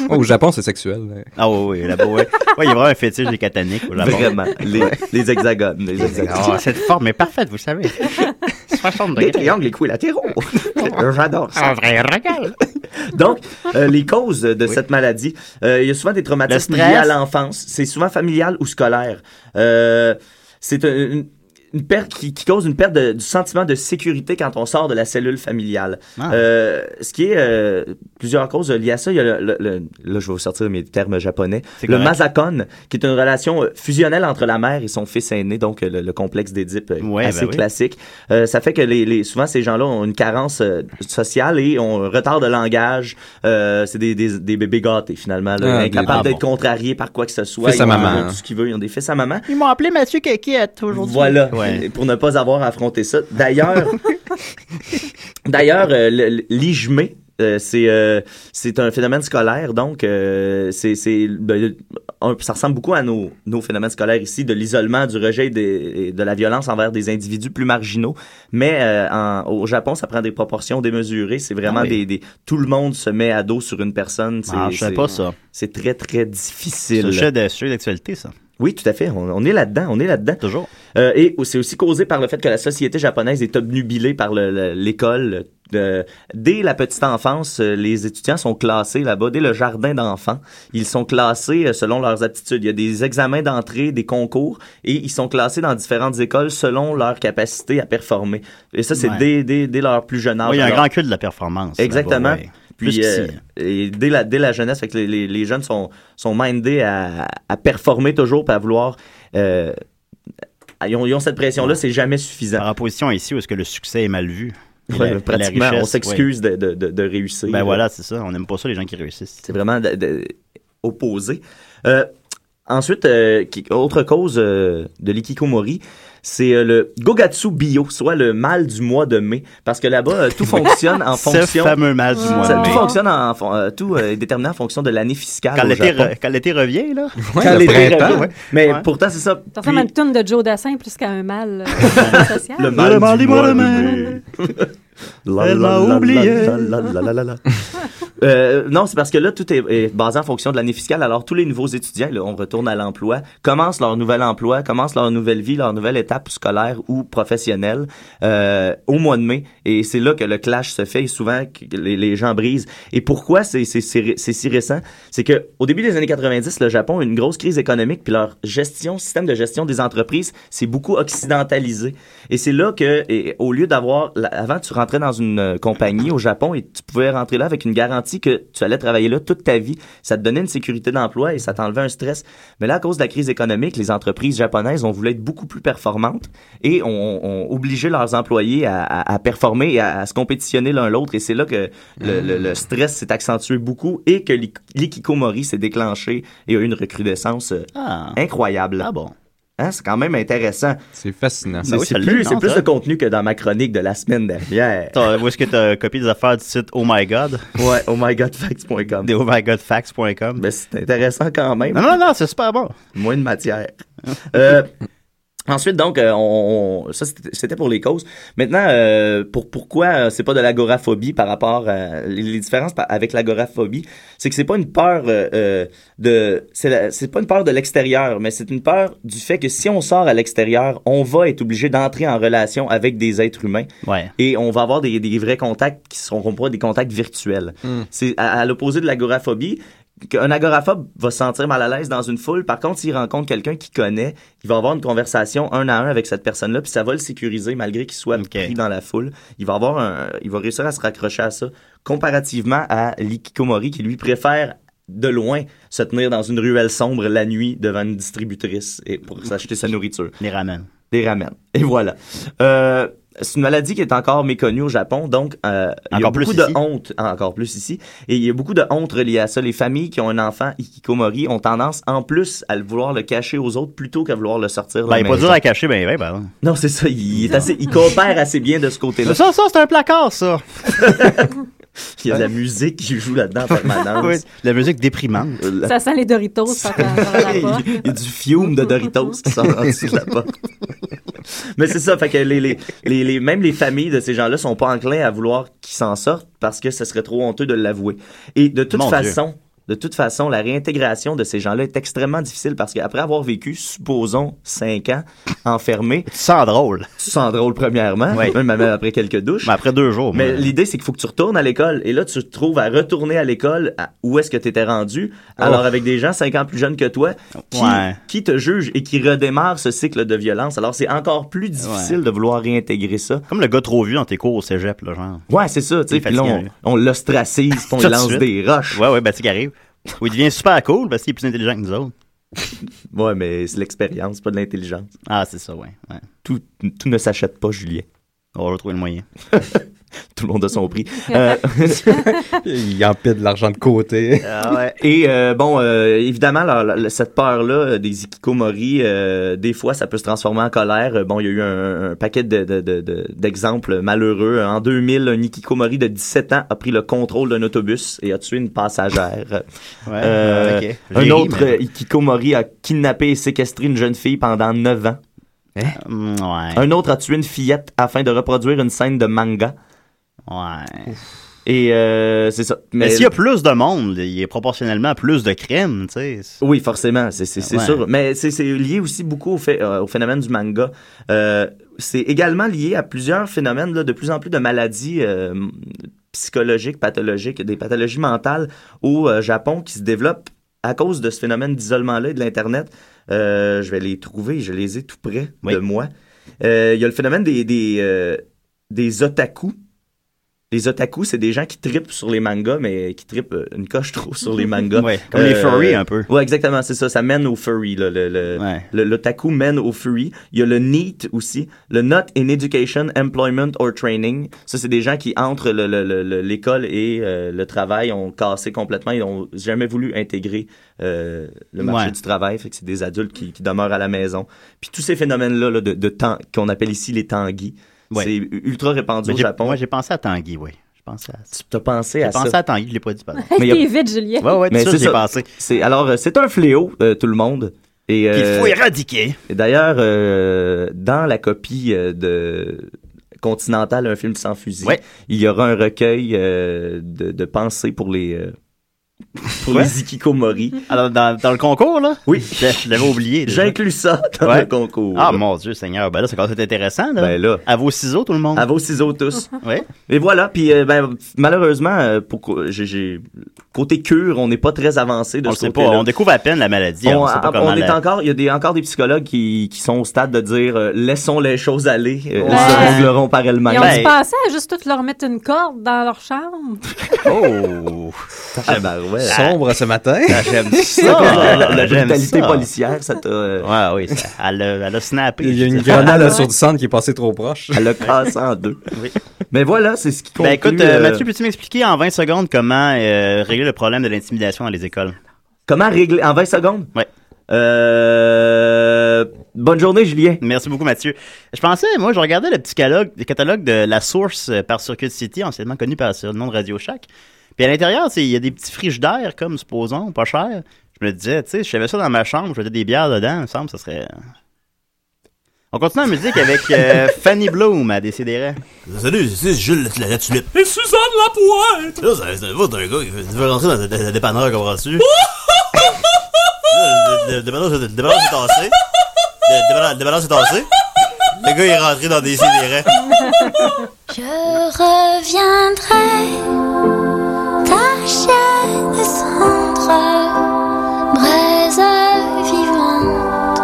Oh, au Japon, c'est sexuel. Ah oui, oui, là-bas, ouais. Ouais, il y a vraiment un fétiche des cataniques au Japon. Vraiment. Les, les hexagones. Les hexagones. Ah, cette forme est parfaite, vous savez. 60 Les degrés. triangles équilatéraux. J'adore ça. Un vrai régal. Donc, euh, les causes de cette maladie, euh, il y a souvent des traumatismes liés à l'enfance. C'est souvent familial ou scolaire. Euh, c'est un- une, une perte qui, qui cause une perte de- du sentiment de sécurité quand on sort de la cellule familiale. Ah. Euh, ce qui est euh, plusieurs causes liées à ça. Il y a le, le- le- là, je vais vous sortir mes termes japonais. Le correct. masakon, qui est une relation euh, fusionnelle entre la mère et son fils aîné, donc euh, le, le complexe d'Édipe euh, Ouais, assez ben oui. classique. Euh, ça fait que les, les- souvent ces gens-là ont une carence euh, sociale et ont un retard de langage. Euh, c'est des, des, des bébés gâtés finalement, là, Ah, incapables d'être contrariés par quoi que ce soit. Fils à Ils ont- maman. ils ont tout ce qu'ils veulent. Ils ont des fils à maman. Ils m'ont appelé Mathieu Caquette aujourd'hui. Voilà, Ouais. Pour ne pas avoir affronté ça. D'ailleurs, d'ailleurs, euh, le- l'IJME, euh, c'est euh, c'est un phénomène scolaire, donc euh, c'est c'est ben, un- ça ressemble beaucoup à nos, nos phénomènes scolaires ici, de l'isolement, du rejet des- de la violence envers des individus plus marginaux. Mais euh, en- au Japon, ça prend des proportions démesurées. C'est vraiment Ah oui. des, des tout le monde se met à dos sur une personne. C'est Ah, je c'est- pas ça. C'est très très C'est difficile. un sujet de- sujet d'actualité, ça. Oui, tout à fait. On, on est là-dedans. On est là-dedans. Toujours. Euh, et c'est aussi causé par le fait que la société japonaise est obnubilée par le- le- l'école. Euh, dès la petite enfance, euh, les étudiants sont classés là-bas. Dès le jardin d'enfants, ils sont classés euh, selon leurs aptitudes. Il y a des examens d'entrée, des concours, et ils sont classés dans différentes écoles selon leur capacité à performer. Et ça, c'est Ouais. dès, dès, dès leur plus jeune âge. Oui, il y a un grand culte de la performance. Exactement. Puis, euh, qu'ici. et dès la, dès la jeunesse, fait que les, les, les jeunes sont, sont mindés à, à performer toujours, puis à vouloir. euh, ils, ont, ils ont cette pression-là, c'est jamais suffisant. Par opposition ici, où est-ce que le succès est mal vu? Et Ouais, la- et la pratiquement, richesse, on s'excuse de, de, de, de réussir. Ben voilà, c'est ça. On n'aime pas ça, les gens qui réussissent. C'est vraiment de- opposé. Euh, ensuite, qui- autre cause de l'ikikomori, c'est euh, le Gogatsu Bio, soit le mal du mois de mai. Parce que là-bas, euh, tout fonctionne en Ce fonction... fameux mal du mois de mai. Tout fonctionne en... euh, tout euh, est déterminé en fonction de l'année fiscale Quand au l'été, Japon. re- quand l'été revient, là. Ouais, Quand l'été printemps. revient, ouais. Mais Ouais. pourtant, c'est ça. Ça ressemble à une toune de Joe Dassin plus qu'à un mal euh, social. le mal Le mal du du mois de mai. La, Elle la, oublié. Euh, non, c'est parce que là, tout est, basé en fonction de l'année fiscale. Alors, tous les nouveaux étudiants, là, on retourne à l'emploi, commencent leur nouvel emploi, commencent leur nouvelle vie, leur nouvelle étape scolaire ou professionnelle euh, au mois de mai. Et c'est là que le clash se fait et souvent les, les gens brisent. Et pourquoi c'est c'est- c'est c'est si récent? C'est que au début des années 90, le Japon a eu une grosse crise économique, puis leur gestion, système de gestion des entreprises s'est beaucoup occidentalisé. Et c'est là que, et, au lieu d'avoir, avant tu rentrais dans une euh, compagnie au Japon et tu pouvais rentrer là avec une garantie que tu allais travailler là toute ta vie. Ça te donnait une sécurité d'emploi et ça t'enlevait un stress. Mais là, à cause de la crise économique, les entreprises japonaises ont voulu être beaucoup plus performantes et ont, ont obligé leurs employés à, à- à performer et à, à se compétitionner l'un l'autre. Et c'est là que le, le- le stress s'est accentué beaucoup et que l'ik- l'ikikomori s'est déclenché et a eu une recrudescence euh, Ah. incroyable. Ah bon. Hein, c'est quand même intéressant. C'est fascinant. C'est Ah oui, plus, non, de contenu que dans ma chronique de la semaine dernière. Où est-ce que tu as copié des affaires du site Oh My God? Ouais, oh ohmygodfacts.com. Des ohmygodfacts.com. Mais c'est intéressant quand même. Non, non, non, c'est super bon. Moins de matière. Euh, Ensuite, donc, euh, on, on- ça c'était pour les causes. Maintenant, euh, pour pourquoi c'est pas de l'agoraphobie par rapport à les, les différences avec l'agoraphobie, c'est que c'est pas une peur euh, euh, de, c'est pas une peur de l'extérieur, mais c'est une peur du fait que si on sort à l'extérieur, on va être obligé d'entrer en relation avec des êtres humains Ouais. et on va avoir des, des vrais contacts qui seront pas des contacts virtuels. Hmm. C'est à, à l'opposé de l'agoraphobie. Qu'un agoraphobe va se sentir mal à l'aise dans une foule. Par contre, s'il rencontre quelqu'un qu'il connaît, il va avoir une conversation un à un avec cette personne-là, puis ça va le sécuriser malgré qu'il soit pris dans la foule. Il va avoir un, il va réussir à se raccrocher à ça, comparativement à l'ikikomori qui lui préfère de loin se tenir dans une ruelle sombre la nuit devant une distributrice et pour s'acheter sa nourriture. Les ramen. Des ramen. Et voilà. Euh, c'est une maladie qui est encore méconnue au Japon, donc euh, il y a beaucoup de ici? honte, encore plus ici, et il y a beaucoup de honte reliée à ça. Les familles qui ont un enfant ikikomori ont tendance, en plus, à le vouloir le cacher aux autres plutôt qu'à vouloir le sortir de Ben, il est pas dur à cacher, ben, ben, ben. Non, c'est ça. Il, est assez, il coopère assez bien de ce côté-là. Ça, ça, c'est un placard, ça. Il y a de la musique qui joue là-dedans en permanence. Oui, la musique déprimante. Euh, Ça sent les Doritos par par la porte. Il y a du fiume de Doritos qui sort en dessous de la porte. Mais c'est ça, fait que les, les, les, les- même les familles de ces gens-là sont pas enclins à vouloir qu'ils s'en sortent parce que ce serait trop honteux de l'avouer. Et de toute Mon façon, de toute façon, la réintégration de ces gens-là est extrêmement difficile parce qu'après avoir vécu, supposons, cinq ans enfermé. Tu sens drôle. Tu sens drôle, premièrement. Oui. Même après quelques douches. Mais après deux jours. Mais l'idée, c'est qu'il faut que tu retournes à l'école. Et là, tu te trouves à retourner à l'école à- où est-ce que tu étais rendu? Alors, Oh. avec des gens cinq ans plus jeunes que toi qui, Ouais. qui te jugent et qui redémarrent ce cycle de violence. Alors, c'est encore plus difficile de vouloir réintégrer ça. Comme le gars trop vu dans tes cours au cégep, là, genre. Ouais, c'est ça. tu sais. On, on l'ostracise, on lance des roches. Ouais, ouais, ben, qui arrive. Ou il devient super cool parce qu'il est plus intelligent que nous autres. Ouais, mais c'est l'expérience, pas de l'intelligence. Ah, c'est ça, ouais. ouais. Tout, tout ne s'achète pas, Julien. On va retrouver le moyen. Tout le monde a son prix. Euh, Il empile de l'argent de côté. Ah ouais. Et euh, bon, euh, évidemment, la- la- cette peur-là des ikikomori, euh, des fois, ça peut se transformer en colère. Bon, il y a eu un, un paquet de- de- de- de- d'exemples malheureux. En 2000, un ikikomori de 17 ans a pris le contrôle d'un autobus et a tué une passagère. Ouais, Euh, ok. Un autre mais- ikikomori a kidnappé et séquestré une jeune fille pendant 9 ans. Ouais. Un autre a tué une fillette afin de reproduire une scène de manga. Ouais. Et euh, c'est ça. Mais s'il y a plus de monde, il y a proportionnellement plus de crimes, tu sais. Oui, forcément, c'est c'est- c'est Ouais. sûr. Mais c'est c'est lié aussi beaucoup au, fait, euh, au phénomène du manga. Euh, c'est également lié à plusieurs phénomènes, là, de plus en plus de maladies euh, psychologiques, pathologiques, des pathologies mentales au euh, Japon qui se développent à cause de ce phénomène d'isolement-là et de l'Internet. Euh, je vais les trouver, je les ai tout près Oui. de moi. Euh, Il y a le phénomène des, des, euh, des otaku. Les otaku, c'est des gens qui tripent sur les mangas, mais qui tripent euh, une coche trop sur les mangas. Ouais, comme les furries, un peu. Ouais, exactement, c'est ça. Ça mène au furry. Là, le, le, Ouais. le, l'otaku mène au furry. Il y a le NEET aussi. Le Not in Education, Employment or Training. Ça, c'est des gens qui, entre le- le- le- le- l'école et euh, le travail, ont cassé complètement. Ils ont jamais voulu intégrer euh, le marché Ouais. du travail. Fait que c'est des adultes qui, qui demeurent à la maison. Puis tous ces phénomènes-là là, de, de temps, qu'on appelle ici les tanguis, Ouais. c'est ultra répandu Mais au j'ai- Japon. Moi, j'ai pensé à Tanguy, oui. Je pensais à ça. Tu as pensé J'ai à pensé ça. à Tanguy, je l'ai pas dit, pardon. Mais il a- vite, Julien. Ouais, ouais, Mais c'est j'ai pensé. C'est alors euh, c'est un fléau euh, tout le monde et Qu'il euh, faut éradiquer. et d'ailleurs euh, dans la copie euh, de Continental, un film sans fusil. Il y aura un recueil euh, de, de pensées pour les euh, pour Ouais. les Ikikomori. Alors, dans, dans le concours, là? Oui. Je, je l'avais oublié. déjà. J'inclus ça dans Ouais. le concours. Ah, mon Dieu, Seigneur. Ben là, ça commence à être intéressant, là. Ben là. À vos ciseaux, tout le monde. À vos ciseaux tous. Ouais. Et voilà, puis euh, ben, malheureusement, euh, pour, j'ai, j'ai- côté cure, on n'est pas très avancé de On ce sait côté-là. pas. On découvre à peine la maladie. On, On, sait pas on comment est la- encore, il y a des, encore des psychologues qui, qui sont au stade de dire euh, laissons les choses aller, euh, Ouais. elles se régleront par elles-mêmes. Ils ont Ben, penser à juste tout leur mettre une corde dans leur chambre. Oh! Ah, ben, ouais. Sombre ce matin. Ah, J'aime ça. la- la J'aime brutalité ça. policière, ça t'a, euh, Ouais, oui. ça- elle, a, elle a snappé. Il y a une je veux dire. grenade assourdissante qui est passée trop proche. elle l'a cassé en deux. Oui. Mais voilà, c'est ce qui conclut. Ben écoute, euh, euh, Mathieu, peux-tu m'expliquer en 20 secondes comment euh, régler le problème de l'intimidation dans les écoles? comment régler en 20 secondes? Ouais. Euh, bonne journée, Julien. Merci beaucoup, Mathieu. Je pensais, moi, je regardais le petit catalogue, le catalogue de La Source par Circuit City, anciennement connu par le nom de Radio Shack. Puis à l'intérieur, il y a des petits frigidaires, comme, supposons, pas cher. Je me disais, tu sais, si j'avais ça dans ma chambre, je mettais des bières dedans, il me semble, ça serait... On continue en musique avec euh, Fanny Bloom à Décideret. Salut, c'est Jules la, la tulipe. Et Suzanne Lapointe! Là, c'est un gars qui veut- rentrer dans le, dépanneur, comprends-tu? Le, dépanneur, s'est tassé. Le dépanneur, s'est tassé. Le gars il est rentré dans des sidérés. Je reviendrai, tâcher de cendre, braise vivante,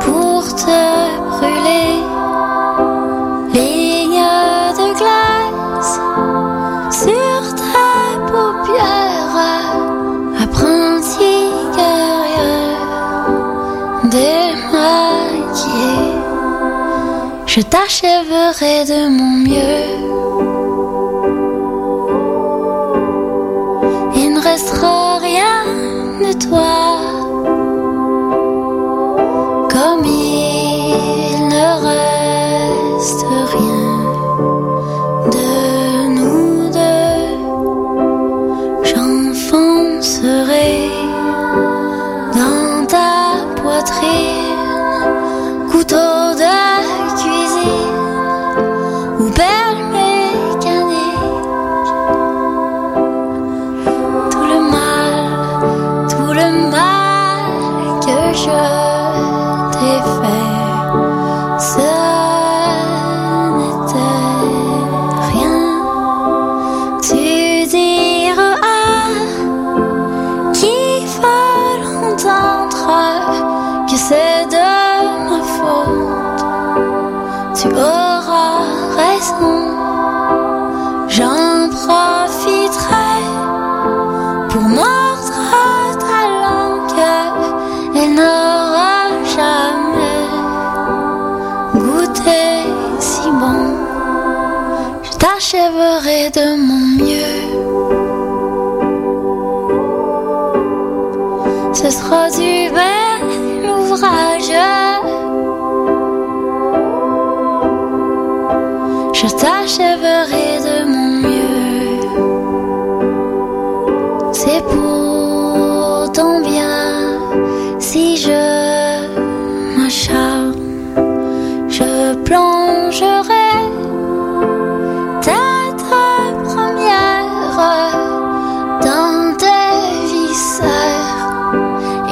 pour te brûler, ligne de glace sur tes paupières, apprenti guerrière, démaquillée. Je t'achèverai de mon mieux. Toi.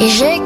Et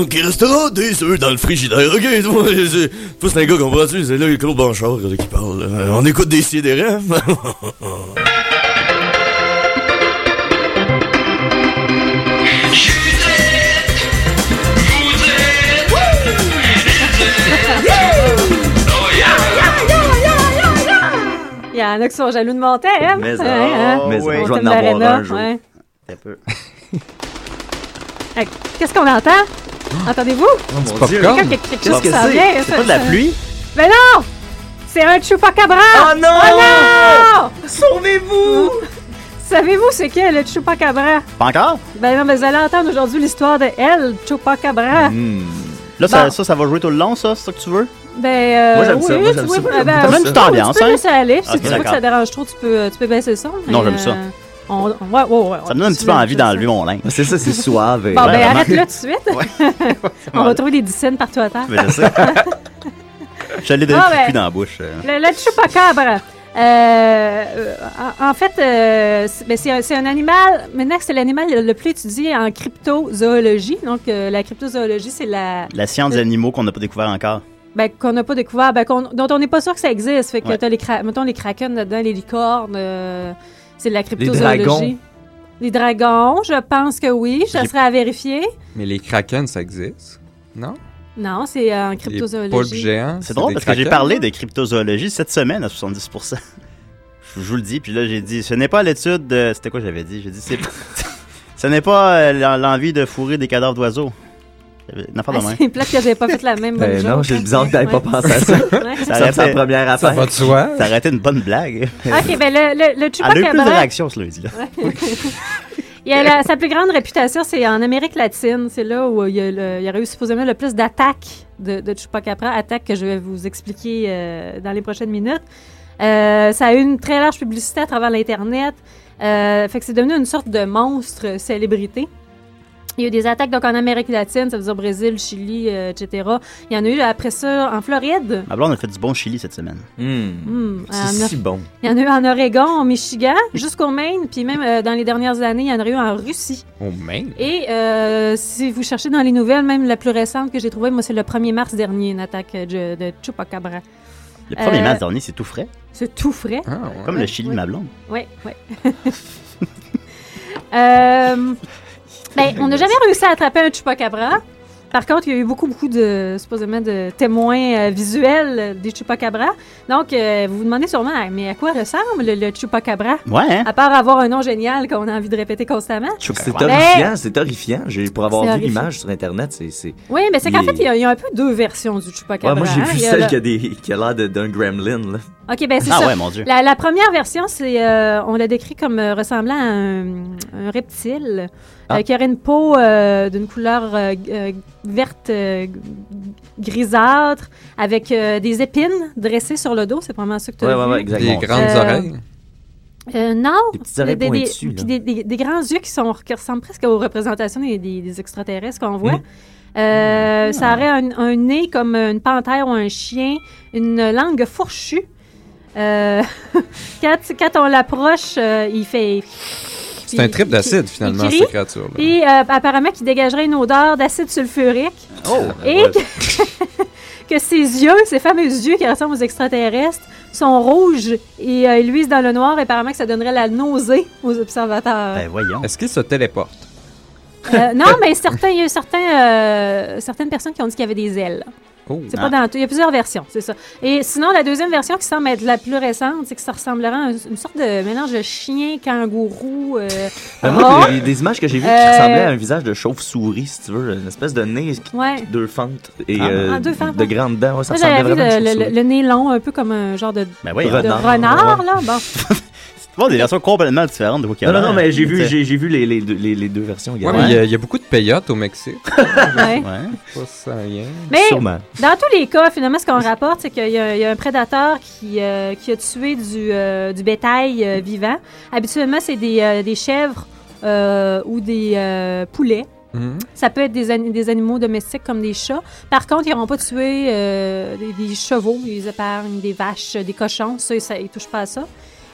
Donc il restera des œufs dans le frigidaire, ok? Toi, c'est un gars, comprends-tu? C'est là Claude Blanchard là, qui parle. Euh, on écoute des sidérés. Hein? Il y en a qui sont jaloux de mon thème. Mais, hein, oh, hein? mais ouais. je vais en avoir un jour. Ouais. Peu. Qu'est-ce qu'on entend? Entendez-vous? C'est chose Qu'est-ce qui que s'en c'est? vient, C'est ça- pas de la ça- pluie? Mais non! C'est un chupacabra! Oh non! Oh non! Sauvez-vous! Savez-vous c'est quel le chupacabra? Pas encore? Ben non, mais vous allez entendre aujourd'hui l'histoire de El Chupacabra. Hmm. Là, ça, Bon. ça, ça va jouer tout le long, ça? C'est ça que tu veux? Ben, euh, Moi, j'aime oui, ça, moi, tu j'aime ça, ben, ben, ça. Ça donne une tu petite peux- ambiance, Tu peux hein? laisser aller. Si Ok, tu vois que ça dérange trop, tu peux, tu peux baisser le son. Non, j'aime ça. euh, on, on- ouais, ouais, ouais, Ça me donne un petit peu envie d'enlever mon linge. C'est ça, c'est suave. et- Bon, ben, arrête-le tout de suite. on va trouver des dixaines partout à terre. Mais je sais. Je l'ai donné Ah, le ben. dans la bouche. euh. Le, le chupacabra. Euh, en, en fait, euh, c'est ben, c'est un, animal. Maintenant, c'est l'animal le, plus étudié en cryptozoologie. Donc, euh, la cryptozoologie, c'est la. La science des animaux qu'on n'a pas découvert encore. Ben, qu'on n'a pas découvert, ben, dont on n'est pas sûr que ça existe. Fait que Ouais. t'as les, cra- mettons, les kraken là-dedans, les licornes, euh, c'est de la cryptozoologie. dragons. Les dragons, je pense que oui. Ça Les- serait à vérifier. Mais les kraken, ça existe? Non? Non, c'est en Les cryptozoologie. C'est drôle des parce que j'ai parlé de cryptozoologie cette semaine à 70%. Je vous le dis, puis là j'ai dit, ce n'est pas l'étude de... C'était quoi j'avais dit? J'ai dit, c'est... ce n'est pas euh, l'en- l'envie de fourrer des cadavres d'oiseaux. Une affaire de Ah, même. c'est plate que j'avais pas fait la même bonne Ben non, c'est bizarre que t'avais pas pensé à ça. Ça, c'est arrêtait- la première Ça affaire. va de soi? Ça aurait été une bonne blague. OK, ben le, le, le Elle a eu plus de chupacabra... réactions ce lundi-là. Il a la- sa plus grande réputation, c'est en Amérique latine. C'est là où il y, a le- il y aurait eu supposément le plus d'attaques de, de Chupacabra, attaques que je vais vous expliquer euh, dans les prochaines minutes. Euh, ça a eu une très large publicité à travers l'Internet. Euh, fait que c'est devenu une sorte de monstre célébrité. Il y a eu des attaques donc en Amérique latine, ça veut dire Brésil, Chili, euh, etc. Il y en a eu après ça en Floride. Ma blonde a fait du bon chili cette semaine. Hmm. Hmm, C'est si bon. Il y en a eu en Oregon, au Michigan, jusqu'au Maine, puis même euh, dans les dernières années, il y en a eu en Russie. Oh, man! Et euh, si vous cherchez dans les nouvelles, même la plus récente que j'ai trouvée, moi, c'est le 1er mars dernier, une attaque de, de Chupacabra. Le premier Euh, mars dernier, c'est tout frais? C'est tout frais. Ah, ouais. Comme le chili de ma blonde. Oui, oui. ben, on n'a jamais réussi à attraper un Chupacabra. Par contre, il y a eu beaucoup, beaucoup de, supposément, de témoins euh, visuels euh, des Chupacabras. Donc, euh, vous vous demandez sûrement, Ah, mais à quoi ressemble le, le Chupacabra? Ouais, hein? À part avoir un nom génial qu'on a envie de répéter constamment. C'est horrifiant, c'est horrifiant. Pour avoir vu l'image sur Internet, c'est... Oui, mais c'est qu'en fait, il y, a, il y a un peu deux versions du Chupacabra. Ouais, moi, j'ai hein. vu a celle le- qui a, l'air d'un gremlin, là. OK, ben c'est Ah ça. ouais, mon Dieu. La, la première version, c'est euh, on l'a décrit comme ressemblant à un, un reptile Ah. qui aurait une peau euh, d'une couleur euh, euh, verte euh, grisâtre avec euh, des épines dressées sur le dos. C'est vraiment ça que tu as Ouais, vu? ouais, exactement. Des grandes Euh, oreilles? Euh, non. Des Des- là. des, des- des grands yeux qui, sont, qui ressemblent presque aux représentations des, des- des extraterrestres qu'on voit. Mhm. Euh, Ça aurait un, un nez comme une panthère ou un chien, une langue fourchue. Euh, quand, quand on l'approche, euh, il fait... C'est un trip d'acide, finalement, cette créature-là. Puis euh, apparemment qu'il dégagerait une odeur d'acide sulfurique. Oh! Et que, que ses yeux, ces fameux yeux qui ressemblent aux extraterrestres, sont rouges et euh, ils luisent dans le noir. Et apparemment que ça donnerait la nausée aux observateurs. Ben voyons. Est-ce qu'il se téléporte? Euh, non, mais certains, il y a certains, euh, certaines personnes qui ont dit qu'il y avait des ailes. Oh. C'est Ah. pas dans tout. Il y a plusieurs versions, c'est ça. Et sinon, la deuxième version qui semble être la plus récente, c'est que ça ressemblerait à un- une sorte de mélange de chien, kangourou. Euh, Ben, moi, des, des images que j'ai vues Euh, qui ressemblaient à un visage de chauve-souris, si tu veux, une espèce de nez, qui- Ouais. deux fentes et Ah. euh, Ah, deux fentes, de grandes dents. Ouais, ça Moi, j'avais ressemblait vu vraiment à le, le- nez long, un peu comme un genre de, Ben voyons. de Renard. renard, là. Bon. Vois, des versions complètement différentes de quoi qu'il y a Non, non, non, mais j'ai vu, j'ai, j'ai vu les, les, deux- les, les deux versions Ouais, également. mais il y a- il y, a beaucoup de payotes au Mexique. Ouais. Ouais. Pas rien. Mais Sûrement. dans tous les cas, finalement, ce qu'on rapporte, c'est qu'il y, a il y a un prédateur qui, euh, qui a tué du, euh, du bétail euh, vivant. Habituellement, c'est des, euh, des chèvres euh, ou des euh, poulets. Mhm. Ça peut être des, ani- des animaux domestiques comme des chats. Par contre, ils n'auront pas tué euh, des, des chevaux, ils épargnent des vaches, des cochons. Ça, ça ils ne touchent pas à ça.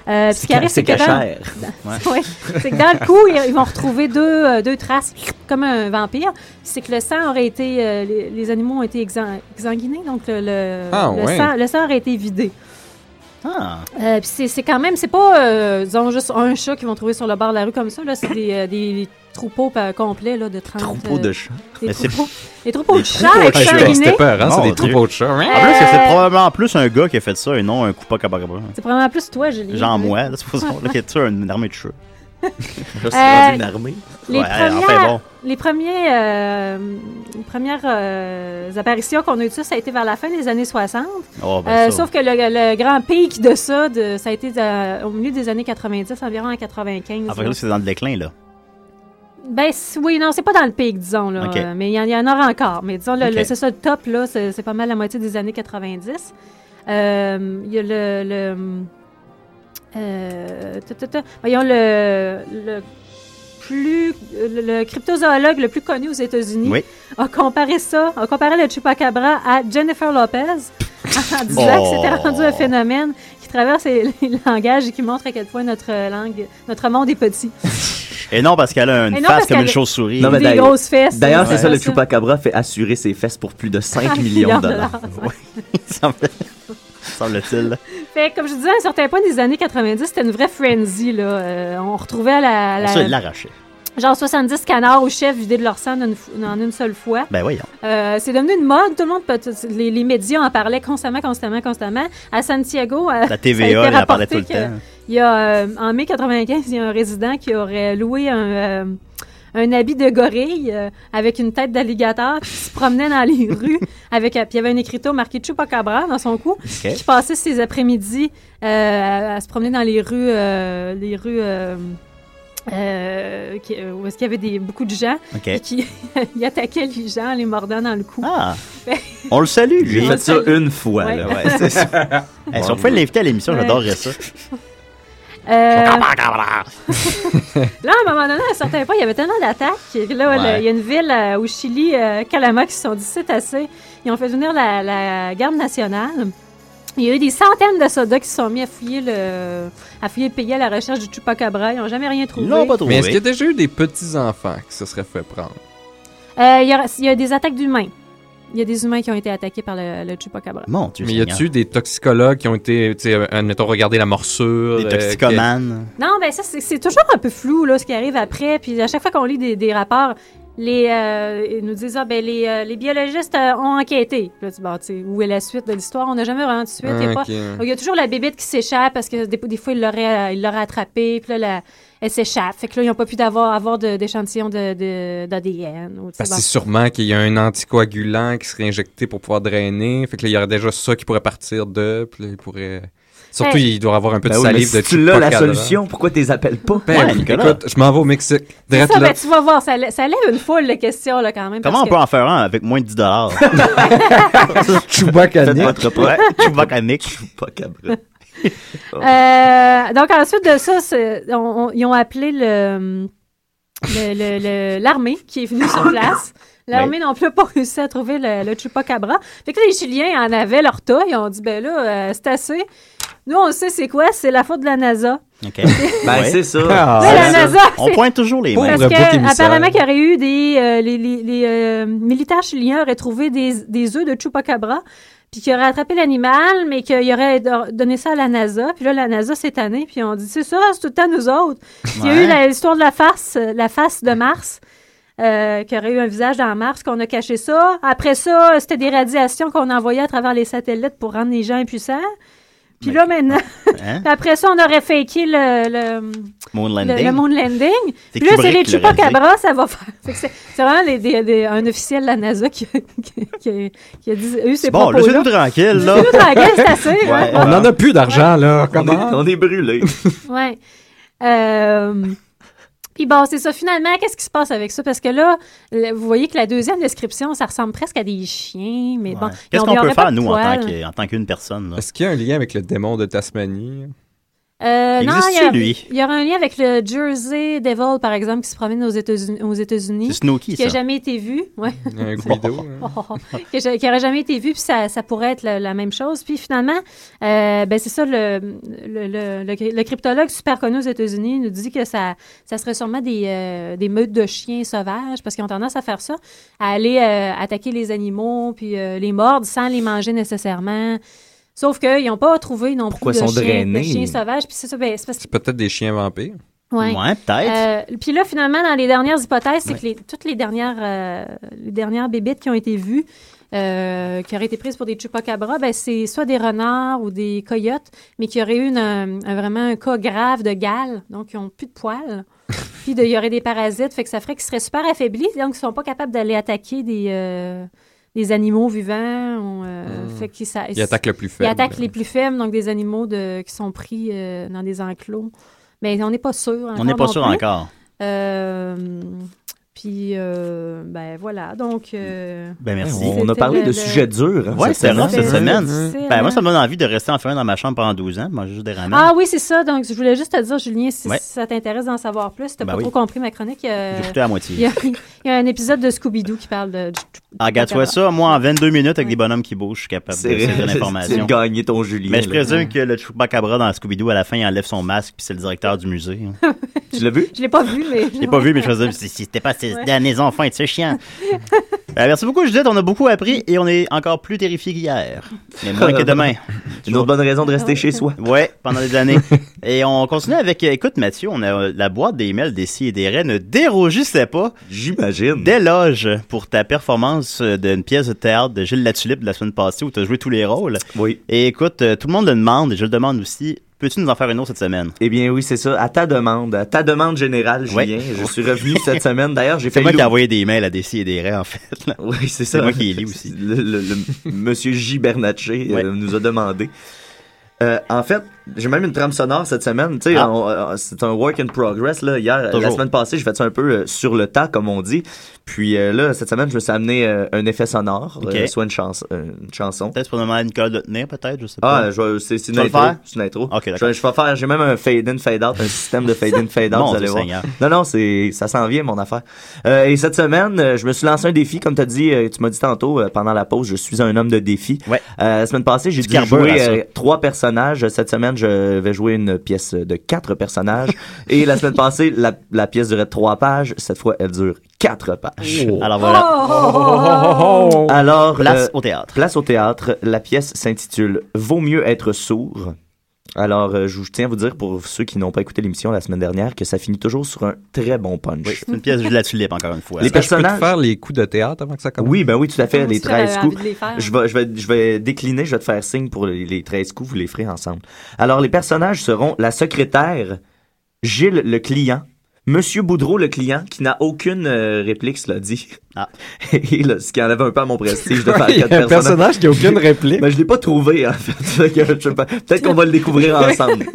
Euh, ce qui arrive, c'est que dans- cachère. Ouais. C'est que dans le coup, ils, ils vont retrouver deux, euh, deux traces, comme un vampire. C'est que le sang aurait été. euh, les, les animaux ont été exan- exsanguinés, donc le, le, Ah, le ouais. sang, le sang aurait été vidé. Ah. Euh, c'est- c'est quand même, c'est pas, euh, disons, juste un chat qu'ils vont trouver sur le bord de la rue comme ça. là. C'est des, euh, des troupeaux pa- complets là, de 30. Troupeaux de euh, chats. Des Mais c'est- troupeaux, des troupeaux de chats troupeaux avec de chats. sanguinés. C'était peur, hein? C'est des troupeaux de chats. En plus, c'est Euh, probablement plus un gars qui a fait ça et non un Coupacabra. C'est probablement plus toi, Julie. Genre hein. moi, là, supposons là, qui a tué une armée de chats. Là, c'est Euh, rendu une armée. Les Ouais, premières, enfin bon. les premiers, euh, les premières euh, apparitions qu'on a eues de ça, ça a été vers la fin des années 60. Oh, ben Euh, sauf que le, le grand pic de ça, de, ça a été au milieu des années 90, environ en 95. Après, là. là, c'est dans le déclin, là. Ben oui, non, c'est pas dans le pic, disons, là, mais il y, en- il y en aura encore. Mais disons, le- Ok. le- c'est ça, le top, là, c'est c'est pas mal la moitié des années 90. Euh, Il y a le... le euh, ta, ta, ta. Voyons, le, le plus... Le, le cryptozoologue le plus connu aux États-Unis Oui. a comparé ça, a comparé le chupacabra à Jennifer Lopez en disant que c'était Oh. rendu un phénomène qui traverse les, les langages et qui montre à quel point notre langue, notre monde est petit. Et non, parce qu'elle a une non, face comme une chauve-souris. Non, mais Des d'ailleurs- grosses fesses. D'ailleurs, c'est Ouais. ça, le. Chupacabra fait assurer ses fesses pour plus de 5 Un millions de dollars. semble- Semble-t-il. Fait que, comme je disais, à un certain point des années 90, c'était une vraie frenzy. Là. Euh, on retrouvait la, la- Ça, il l'arrachait. genre 70 canards au chef vidés de leur sang en une, seule fois. Ben voyons. Euh, c'est devenu une mode. Tout le monde, peut- les, les médias en parlaient constamment, constamment, constamment. À Santiago, euh, La TVA, elle en parlait tout le temps. Il y a, euh, en mai 95, il y a un résident qui aurait loué un, un habit de gorille euh, avec une tête d'alligator qui se promenait dans les rues avec euh, puis il y avait un écriteau marqué Chupacabra dans son cou qui passait ses après-midi euh, à, à se promener dans les rues euh, les rues euh, euh, qui- euh, où est-ce qu'il y avait des, beaucoup de gens et qui il attaquait les gens en les mordant dans le cou. Ah. On le salue, lui. J'ai fait ça une fois. Ouais. Là. Ouais, c'est ça. Hey, si on pouvait l'inviter à l'émission, Ouais. j'adorerais ça. Euh, là, à un moment donné, à un certain point, il y avait tellement d'attaques. que Là, Ouais. le- il y a une ville euh, au Chili, euh, Calama, qui se sont dit c'est assez. Ils ont fait venir la, la garde nationale. Il y a eu des centaines de soldats qui se sont mis à fouiller le, à fouiller le pays à la recherche du Chupacabra. Ils n'ont jamais rien trouvé. Mais est-ce qu'il y a déjà eu des petits-enfants qui se seraient fait prendre? Euh, il, y a, il y a des attaques d'humains. Il y a des humains qui ont été attaqués par le, le Chupacabra. Mon Dieu Mais y a-tu des toxicologues qui ont été, tu sais, euh, admettons, regarder la morsure? Des euh, toxicomanes. Non, ben ça, c'est toujours un peu flou, là, ce qui arrive après. Puis à chaque fois qu'on lit des, des rapports, les, euh, ils nous disent, ah, ben, les, euh, les biologistes euh, ont enquêté. Puis là, tu dis, bon, tu sais, où est la suite de l'histoire? On n'a jamais vraiment de suite. il, y a pas- il y a toujours la bébête qui s'échappe parce que des, des fois, il l'aurait il l'aurait attrapée. Puis là, la- elle s'échappe. Fait que là, ils n'ont pas pu d'avoir, avoir d'échantillons de, de- d'ADN. Parce bon. c'est sûrement qu'il y a un anticoagulant qui serait injecté pour pouvoir drainer. Fait que là, il y aurait déjà ça qui pourrait partir de. Puis là, il pourrait. Surtout, Hey. il doit avoir un peu de Ben mais salive si de tu l'as la solution, pourquoi tu les appelles pas? Ben Ouais, oui, écoute, je m'en vais au Mexique. Ça, là. ben, tu vas voir, ça, ça lève une foule de questions, là, quand même. Comment parce on peut en faire un avec moins de 10 dollars? Chewbacca-nique. Chewbacca-nique. Euh, donc ensuite de ça, c'est- on- on- ils ont appelé le le- le- le- l'armée qui est venue sur place. L'armée non plus n'a pas réussi à trouver le, le Chupacabra. Fait que là, les Chiliens en avaient leur tas. Ils ont dit, ben là, euh, c'est assez. Nous, on sait c'est quoi, c'est la faute de la NASA. OK. Ben, Ouais. c'est ça. Ah, la ça. NASA, On pointe toujours les mains. parce que, apparemment qu'il y aurait eu des... euh, les les- les, euh, militaires chiliens auraient trouvé des, des œufs de Chupacabra, puis qu'ils auraient attrapé l'animal, mais qu'ils auraient do- donné ça à la NASA. Puis là, la NASA s'est tannée, puis on dit, c'est ça, c'est tout le temps nous autres. Il y a eu l'histoire de la face, la face de Mars, euh, qui aurait eu un visage dans Mars, qu'on a caché ça. Après ça, c'était des radiations qu'on envoyait à travers les satellites pour rendre les gens impuissants. Puis là, maintenant, Hein? puis après ça, on aurait faké le, le, Moon le, landing. le moon landing. Puis là, c'est les Chupacabras, ça va faire. C'est c'est vraiment les- des- des- un officiel de la NASA qui, qui, qui- qui a dit, eu ces Bon, propos-là. laissez-nous tranquille, là. Laissez-nous tranquille, c'est assez. Ouais. Ouais. On en a plus d'argent, là. On est, Comment? on est brûlés. Ouais. Euh, Puis bon, c'est ça. Finalement, qu'est-ce qui se passe avec ça? Parce que là, le- vous voyez que la deuxième description, ça ressemble presque à des chiens, mais bon. Ouais. Qu'est-ce qu'on peut faire, nous, en tant, poils. que- en tant qu'une personne? là? Est-ce qu'il y a un lien avec le démon de Tasmanie? Euh, non, il y, a, lui? il y aura un lien avec le Jersey Devil, par exemple, qui se promène aux États-Unis. Aux États-Unis C'est Snooki, qui n'a jamais été vu. Ouais. Un Guido? hein? qui n'aurait jamais été vu, puis ça, ça pourrait être la, la même chose. Puis finalement, euh, ben c'est ça, le, le, le, le- le cryptologue super connu aux États-Unis nous dit que ça, ça serait sûrement des, euh, des meutes de chiens sauvages, parce qu'ils ont tendance à faire ça, à aller euh, attaquer les animaux, puis euh, les mordre sans les manger nécessairement. Sauf qu'ils n'ont pas trouvé non Pourquoi plus de chiens, de drainés? chiens sauvages. Puis c'est ça, ben, c'est parce que C'est peut-être des chiens vampires. Ouais. peut-être. Euh, puis là, finalement, dans les dernières hypothèses, c'est que les- toutes les dernières, euh, les dernières bébites qui ont été vues, euh, qui auraient été prises pour des chupacabras, ben, c'est soit des renards ou des coyotes, mais qui auraient eu une, euh, un- vraiment un cas grave de gale, donc ils n'ont plus de poils. puis de- il y aurait des parasites, fait que ça ferait qu'ils seraient super affaiblis, donc ils ne sont pas capables d'aller attaquer des, euh, des animaux vivants. euh, fait qu'ils ça- Ils attaquent le plus Ils faible. attaquent les plus faibles, donc des animaux de, qui sont pris euh, dans des enclos. Mais on n'est pas sûr. On n'est pas sûr plus. encore. Euh, puis, euh, ben voilà. Donc. euh, Ben merci. On a parlé de sujets durs. hein, Ouais, cette c'est cette semaine. Ben moi, ça me donne envie de rester enfermé dans ma chambre pendant 12 ans, manger juste des ramen. Ah oui, c'est ça. Donc, je voulais juste te dire, Julien, si Ouais. ça t'intéresse d'en savoir plus, tu n'as Ben pas oui. trop compris ma chronique. euh, J'ai écouté à moitié. Il y, a, il y a un épisode de Scooby-Doo qui parle de. Ah, regarde, tu vois ça, moi, en 22 minutes, avec des bonhommes qui bougent, je suis capable de C'est saisir l'information. tu gagné ton Julien. Mais je là. présume que le Chupacabra dans Scooby-Doo, à la fin, il enlève son masque, puis c'est le directeur du musée. hein. tu l'as vu? Je l'ai pas vu, mais. Je l'ai pas vu, mais je faisais, si si c'était pas Ouais. derniers enfants, c'est chiant. Ben, merci beaucoup, Judith. On a beaucoup appris et on est encore plus terrifiés qu'hier. Mais moins que demain. Une autre bonne raison de rester chez soi. Ouais, pendant des années. et on continue avec, euh, écoute, Mathieu, on a euh, la boîte des mails des si et des raies ne dérougissait pas. J'imagine. D'éloge pour ta performance euh, d'une pièce de théâtre de Gilles Latulippe de la semaine passée où tu as joué tous les rôles. Oui. Et écoute, euh, tout le monde le demande et je le demande aussi. Peux-tu nous en faire une autre cette semaine? Eh bien oui, c'est ça. À ta demande, à ta demande générale. Julien, je suis revenu cette semaine. D'ailleurs, j'ai C'est fait moi qui ai envoyé des mails à des si et des raies, en fait. là. Oui, c'est ça. C'est moi qui les lis aussi. Le, le- le- Monsieur J. Bernatchez euh, nous a demandé. Euh, en fait, j'ai même une trame sonore cette semaine. Tu sais, Ah. euh, c'est un work in progress. Là. Hier, la semaine passée, j'ai fait ça un peu euh, sur le tas, comme on dit. Puis euh, là, cette semaine, je me suis amené euh, un effet sonore, soit une, chanson une chanson. Peut-être pour demander à Nicolas de tenir, peut-être, je sais pas. Ah, je vais- c'est Tu une intro. C'est une intro. Ok, je, je vais faire, j'ai même un fade-in, fade-out, un système de fade-in, fade-out, vous allez Dieu voir. Seigneur. Non, non, c'est, ça s'en vient, mon affaire. Et cette semaine, je me suis lancé un défi, comme t'as dit, euh, tu m'as dit tantôt, pendant la pause, je suis un homme de défi. Ouais. La semaine passée, j'ai dû jouer trois personnages. Cette semaine, je vais jouer une pièce de quatre personnages. et la semaine passée, la, la pièce durait trois pages. Cette fois, elle dure quatre pages. Alors voilà. Alors, Place euh, au théâtre. Place au théâtre. La pièce s'intitule Vaut mieux être sourd. Alors, euh, je tiens à vous dire, pour ceux qui n'ont pas écouté l'émission la semaine dernière, que ça finit toujours sur un très bon punch. C'est une pièce de la tulipe, encore une fois. Les que je peux te personnages- faire les coups de théâtre avant que ça commence? Oui, ben oui, tout à fait. Les aussi, j'avais 13 envie coups. de les faire. Je vais, je, vais, je vais décliner, je vais te faire signe pour les, les 13 coups, vous les ferez ensemble. Alors, les personnages seront la secrétaire, Gilles le client, Monsieur Boudreau le client, qui n'a aucune euh, réplique, cela dit. Ah. Et là, ce qui enlève un peu à mon prestige de faire quatre un personnages. personnage qui a aucune réplique. Ben, je l'ai pas trouvé, en fait. Peut-être qu'on va le découvrir ensemble.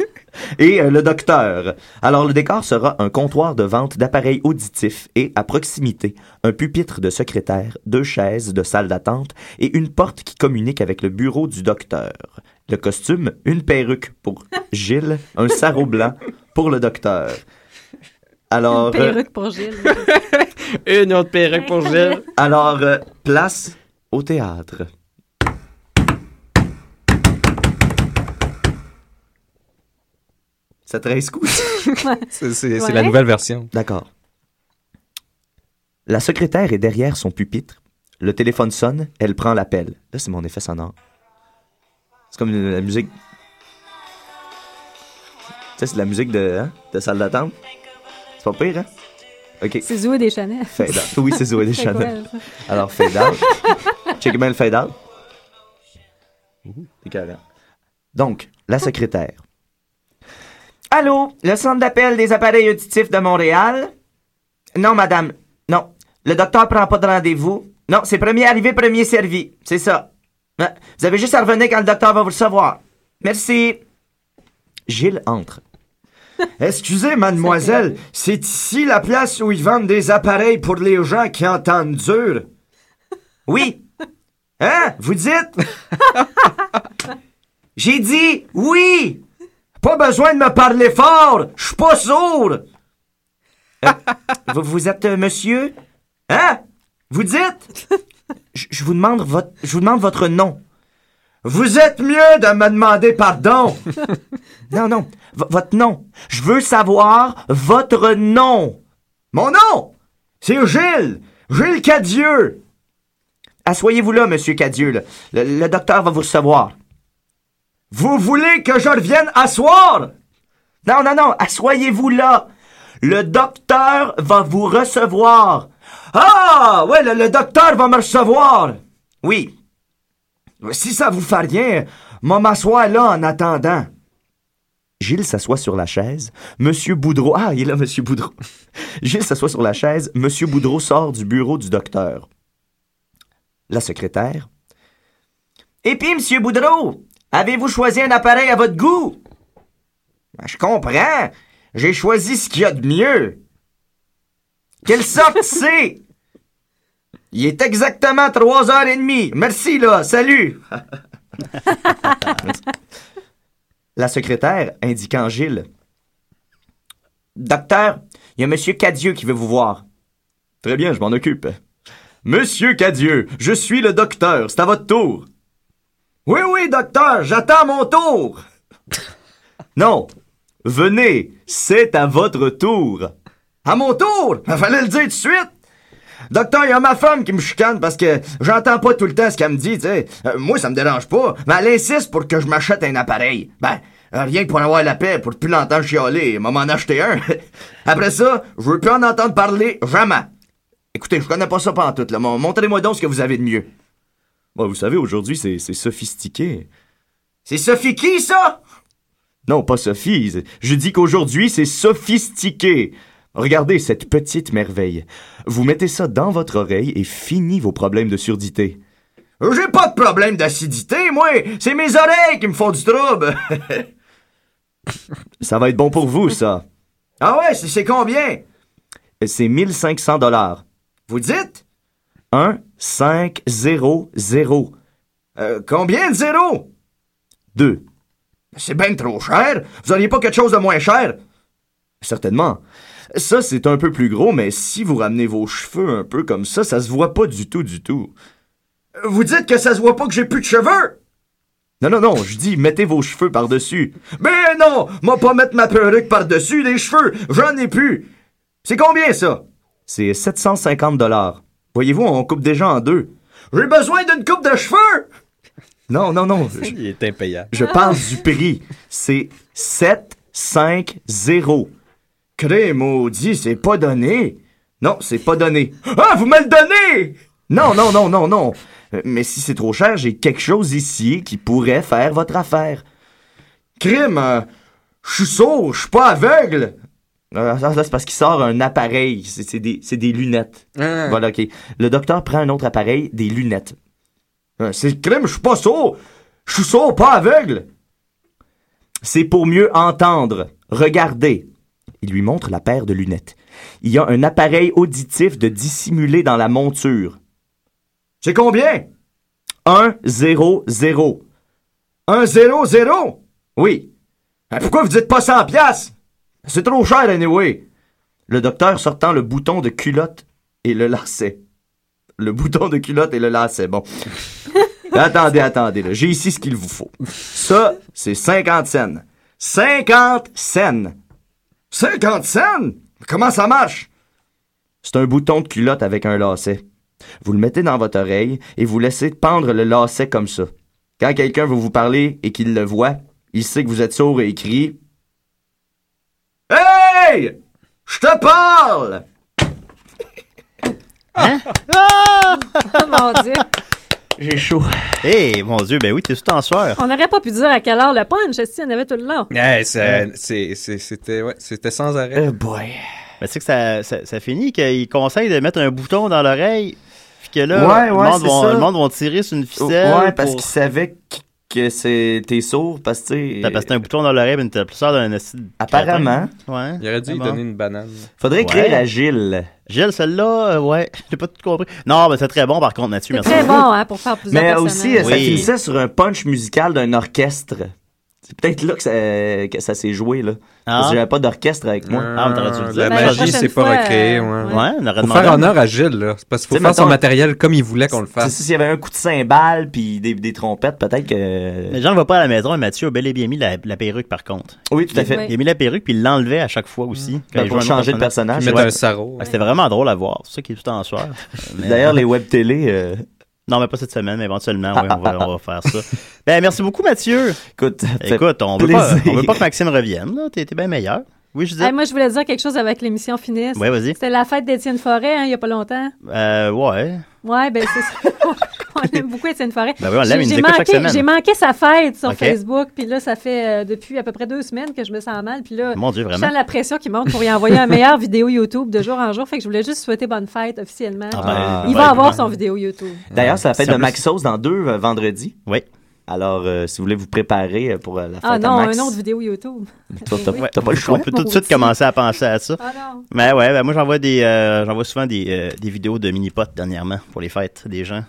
Et euh, le docteur. Alors, le décor sera un comptoir de vente d'appareils auditifs et, à proximité, un pupitre de secrétaire, deux chaises de salle d'attente et une porte qui communique avec le bureau du docteur. Le costume, une perruque pour Gilles, un sarrau blanc pour le docteur. Alors, Une euh, perruque pour Gilles. Une autre perruque pour Gilles. alors euh, place au théâtre. Ça 13 coups. C'est Ouais. la nouvelle version. D'accord. La secrétaire est derrière son pupitre. Le téléphone sonne, elle prend l'appel. Là, c'est mon effet sonore. C'est comme la musique. Tu sais, c'est de la musique de, hein, de salle d'attente. C'est pas pire, hein? Ok. C'est Zoé Deschanel. Fade out. Oui, c'est Zoé Deschanel. Alors, fade out. Check bien le fade out. C'est carré. Donc, la secrétaire. Allô, le centre d'appel des appareils auditifs de Montréal? Non, madame. Non. Le docteur prend pas de rendez-vous. Non, c'est premier arrivé, premier servi. C'est ça. Vous avez juste à revenir quand le docteur va vous recevoir. Merci. Gilles entre. Excusez, mademoiselle, c'est ici la place où ils vendent des appareils pour les gens qui entendent dur. Oui. Hein? Vous dites? J'ai dit oui. Pas besoin de me parler fort. Je suis pas sourd. Vous, vous êtes euh, monsieur? Hein? Vous dites? Je vous demande votre, je vous demande votre nom. Vous êtes mieux de me demander pardon. Non, non. Votre nom. Je veux savoir votre nom. Mon nom, c'est Gilles. Gilles Cadieux. Assoyez-vous là, monsieur Cadieux. Le, docteur va vous recevoir. Vous voulez que je revienne asseoir? Non, non, non, asseyez-vous là. Le docteur va vous recevoir. Ah, ouais, le, docteur va me recevoir. Oui. Si ça vous fait rien, m'asseoir là en attendant. Gilles s'assoit sur la chaise. Monsieur Boudreau. Ah, il est là, Monsieur Boudreau. Gilles s'assoit sur la chaise. Monsieur Boudreau sort du bureau du docteur. La secrétaire. Et puis, Monsieur Boudreau, avez-vous choisi un appareil à votre goût? Ben, je comprends. J'ai choisi ce qu'il y a de mieux. Quelle sorte c'est? Il est exactement trois heures et demie. Merci, là. Salut. La secrétaire indiquant Gilles. Docteur, il y a Monsieur Cadieux qui veut vous voir. Très bien, je m'en occupe. Monsieur Cadieux, je suis le docteur, c'est à votre tour. Oui, oui, docteur, j'attends mon tour. non, venez, c'est à votre tour. À mon tour? Il fallait le dire tout de suite. Docteur, il y a ma femme qui me chicane parce que j'entends pas tout le temps ce qu'elle me dit, tu sais. Euh, moi, ça me dérange pas, mais elle insiste pour que je m'achète un appareil. Ben, euh, rien que pour avoir la paix, pour plus l'entendre chialer, elle m'a m'en acheté un. Après ça, je veux plus en entendre parler, jamais. Écoutez, je connais pas ça pantoute, là. Mon- Montrez-moi donc ce que vous avez de mieux. Bon, vous savez, aujourd'hui, c'est sophistiqué. C'est Sophie qui, ça? Non, pas Sophie. Je dis qu'aujourd'hui, c'est sophistiqué. Regardez cette petite merveille. Vous mettez ça dans votre oreille et fini vos problèmes de surdité. J'ai pas de problème d'acidité, moi. C'est mes oreilles qui me font du trouble. Ça va être bon pour vous, ça. ah ouais, c'est- c'est combien? C'est 1500 dollars. Vous dites? 1, 5, 0, 0. Euh, combien de zéros? 2. C'est ben trop cher. Vous auriez pas quelque chose de moins cher? Certainement. Ça, c'est un peu plus gros, mais si vous ramenez vos cheveux un peu comme ça, ça se voit pas du tout, du tout. Vous dites que ça se voit pas que j'ai plus de cheveux? Non, non, non, je dis mettez vos cheveux par-dessus. Mais non! Moi pas mettre ma perruque par-dessus des cheveux. J'en ai plus. C'est combien, ça? C'est 750 dollars. Voyez-vous, on coupe déjà en deux. J'ai besoin d'une coupe de cheveux! Non, non, non. Je, Il est impayable. je parle du prix. C'est 7, 5, 0. Cré maudit, c'est pas donné. Non, c'est pas donné. Ah, vous me le donnez! Non, non, non, non, non. Euh, Mais si c'est trop cher, j'ai quelque chose ici qui pourrait faire votre affaire. Crime, euh, je suis sourd, je suis pas aveugle. Euh, ça, c'est parce qu'il sort un appareil. C'est des, des lunettes. Ah. Voilà, ok. Le docteur prend un autre appareil, des lunettes. Euh, C'est crime, je suis pas sourd. Je suis sourd, pas aveugle. C'est pour mieux entendre. Regardez. Il lui montre la paire de lunettes. Il y a un appareil auditif de dissimulé dans la monture. C'est combien? 1, 0, 0. Un zéro, zéro? Oui. Euh, Pourquoi vous dites pas 100 piastres? C'est trop cher, anyway. Le docteur sortant le bouton de culotte et le lacet. Le bouton de culotte et le lacet, bon. attendez, attendez, j'ai ici ce qu'il vous faut. Ça, c'est 50 cents. 50 cents. 50 cents? Comment ça marche? C'est un bouton de culotte avec un lacet. Vous le mettez dans votre oreille et vous laissez pendre le lacet comme ça. Quand quelqu'un veut vous parler et qu'il le voit, il sait que vous êtes sourd et il crie Hey! Je te parle! Oh mon Dieu! J'ai chaud. Eh, mon Dieu, ben oui, t'es tout en sueur. On n'aurait pas pu dire à quelle heure le punch, si on avait tout le long. C'est- c'est- c'était ouais, c'était sans arrêt. boy. Ben, c'est que ça, ça, ça finit qu'il conseille de mettre un bouton dans l'oreille. Puis que là, Ouais, le, monde ça. le monde va tirer sur une ficelle. Ouais, parce pour- qu'il savait que- c'est t'es sourd, parce que que c'est un bouton dans l'oreille, t'as plus ça d'un acide. Apparemment. Ouais. Il aurait dû lui bon. donner une banane. Faudrait Ouais. écrire à Gilles. Gilles, celle-là, euh, ouais, j'ai pas tout compris. Non, ben c'est très bon par contre, Mathieu. C'est Merci. très bon, hein, pour faire plusieurs Mais aussi, ça finissait sur un punch musical d'un orchestre. C'est peut-être là que ça, que ça s'est joué, là. Parce que j'avais pas d'orchestre avec moi. Ah, mais t'aurais dû le dire. La Ben, magie, c'est pas recréé. euh, Ouais. Ouais, on aurait Faut demandé. faire honneur à Gilles, là. C'est parce qu'il faut T'sais, faire son matériel comme il voulait qu'on le fasse. S'il y avait un coup de cymbale puis des, des trompettes, peut-être que. Les gens ne voient pas à la maison, et Mathieu a bel et bien mis la, la perruque par contre. Oui, tout à fait. Oui. Il a mis la perruque puis il l'enlevait à chaque fois aussi. quand Ben, il pour changer de personnage. Mettre Ouais. un sarrau. Ouais, C'était vraiment drôle à voir. C'est ça qui est tout en soir. Mais- D'ailleurs, les web télé, euh, Non, mais pas cette semaine, mais éventuellement, oui, on va, on va faire ça. Ben, merci beaucoup, Mathieu. Écoute, Écoute, on veut, pas, on veut pas que Maxime revienne, là. T'es bien meilleur. Oui, je disais. Hey, moi, je voulais dire quelque chose avec l'émission Finisse. Ouais, vas-y. C'était la fête d'Étienne Forêt, hein, il y a pas longtemps. Euh, ouais. Ouais, ben c'est ça. on aime beaucoup Étienne Forêt. Ben oui, on l'aime, J'ai- il nous j'ai écoute chaque manqué- semaine. J'ai manqué sa fête sur Ok. Facebook, puis là, ça fait euh, depuis à peu près deux semaines que je me sens mal. Puis là, Mon Dieu, je vraiment? sens la pression qui monte pour y envoyer un meilleur vidéo YouTube de jour en jour. Fait que je voulais juste souhaiter bonne fête officiellement. Ah ben, il ben, va avoir ben. son vidéo YouTube. D'ailleurs, c'est la fête de Maxos dans deux euh, vendredis. Oui. Alors, euh, si vous voulez vous préparer euh, pour euh, la fête Ah non, à Max. une autre vidéo YouTube. Toi, t'as Oui. t'as pas le choix. On peut tout de suite commencer à penser à ça. Ah non. Mais ouais, ben moi j'envoie des euh, j'envoie souvent des, euh, des vidéos de mini-potes dernièrement pour les fêtes des gens.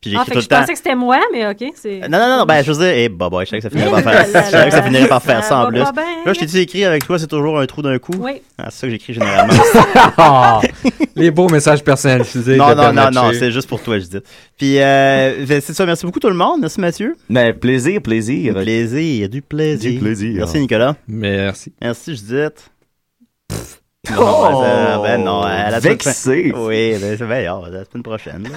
Puis Ah, fait tout que le je temps. pensais que c'était moi, mais OK. c'est- Non, non, non, non, ben, je veux dire, eh, bah, bah, je savais que ça finirait par faire, là je là savais que ça finirait par faire Ça en va plus. pas bien. Là, je t'ai dit écrit avec toi, c'est toujours un trou d'un coup? Oui. Ah, c'est ça que j'écris généralement. Ah, les beaux messages personnalisés. non, non, non, non, c'est juste pour toi, je dis. Puis, euh, ben, c'est ça, merci beaucoup tout le monde. Merci Mathieu. Mais plaisir, plaisir. Du plaisir, du plaisir. Du plaisir. Merci Nicolas. Merci. Merci Judith. Oh, Non, ben, ben non, à la semaine- vexé. Oui, ben, c'est bien, ah, la semaine prochaine.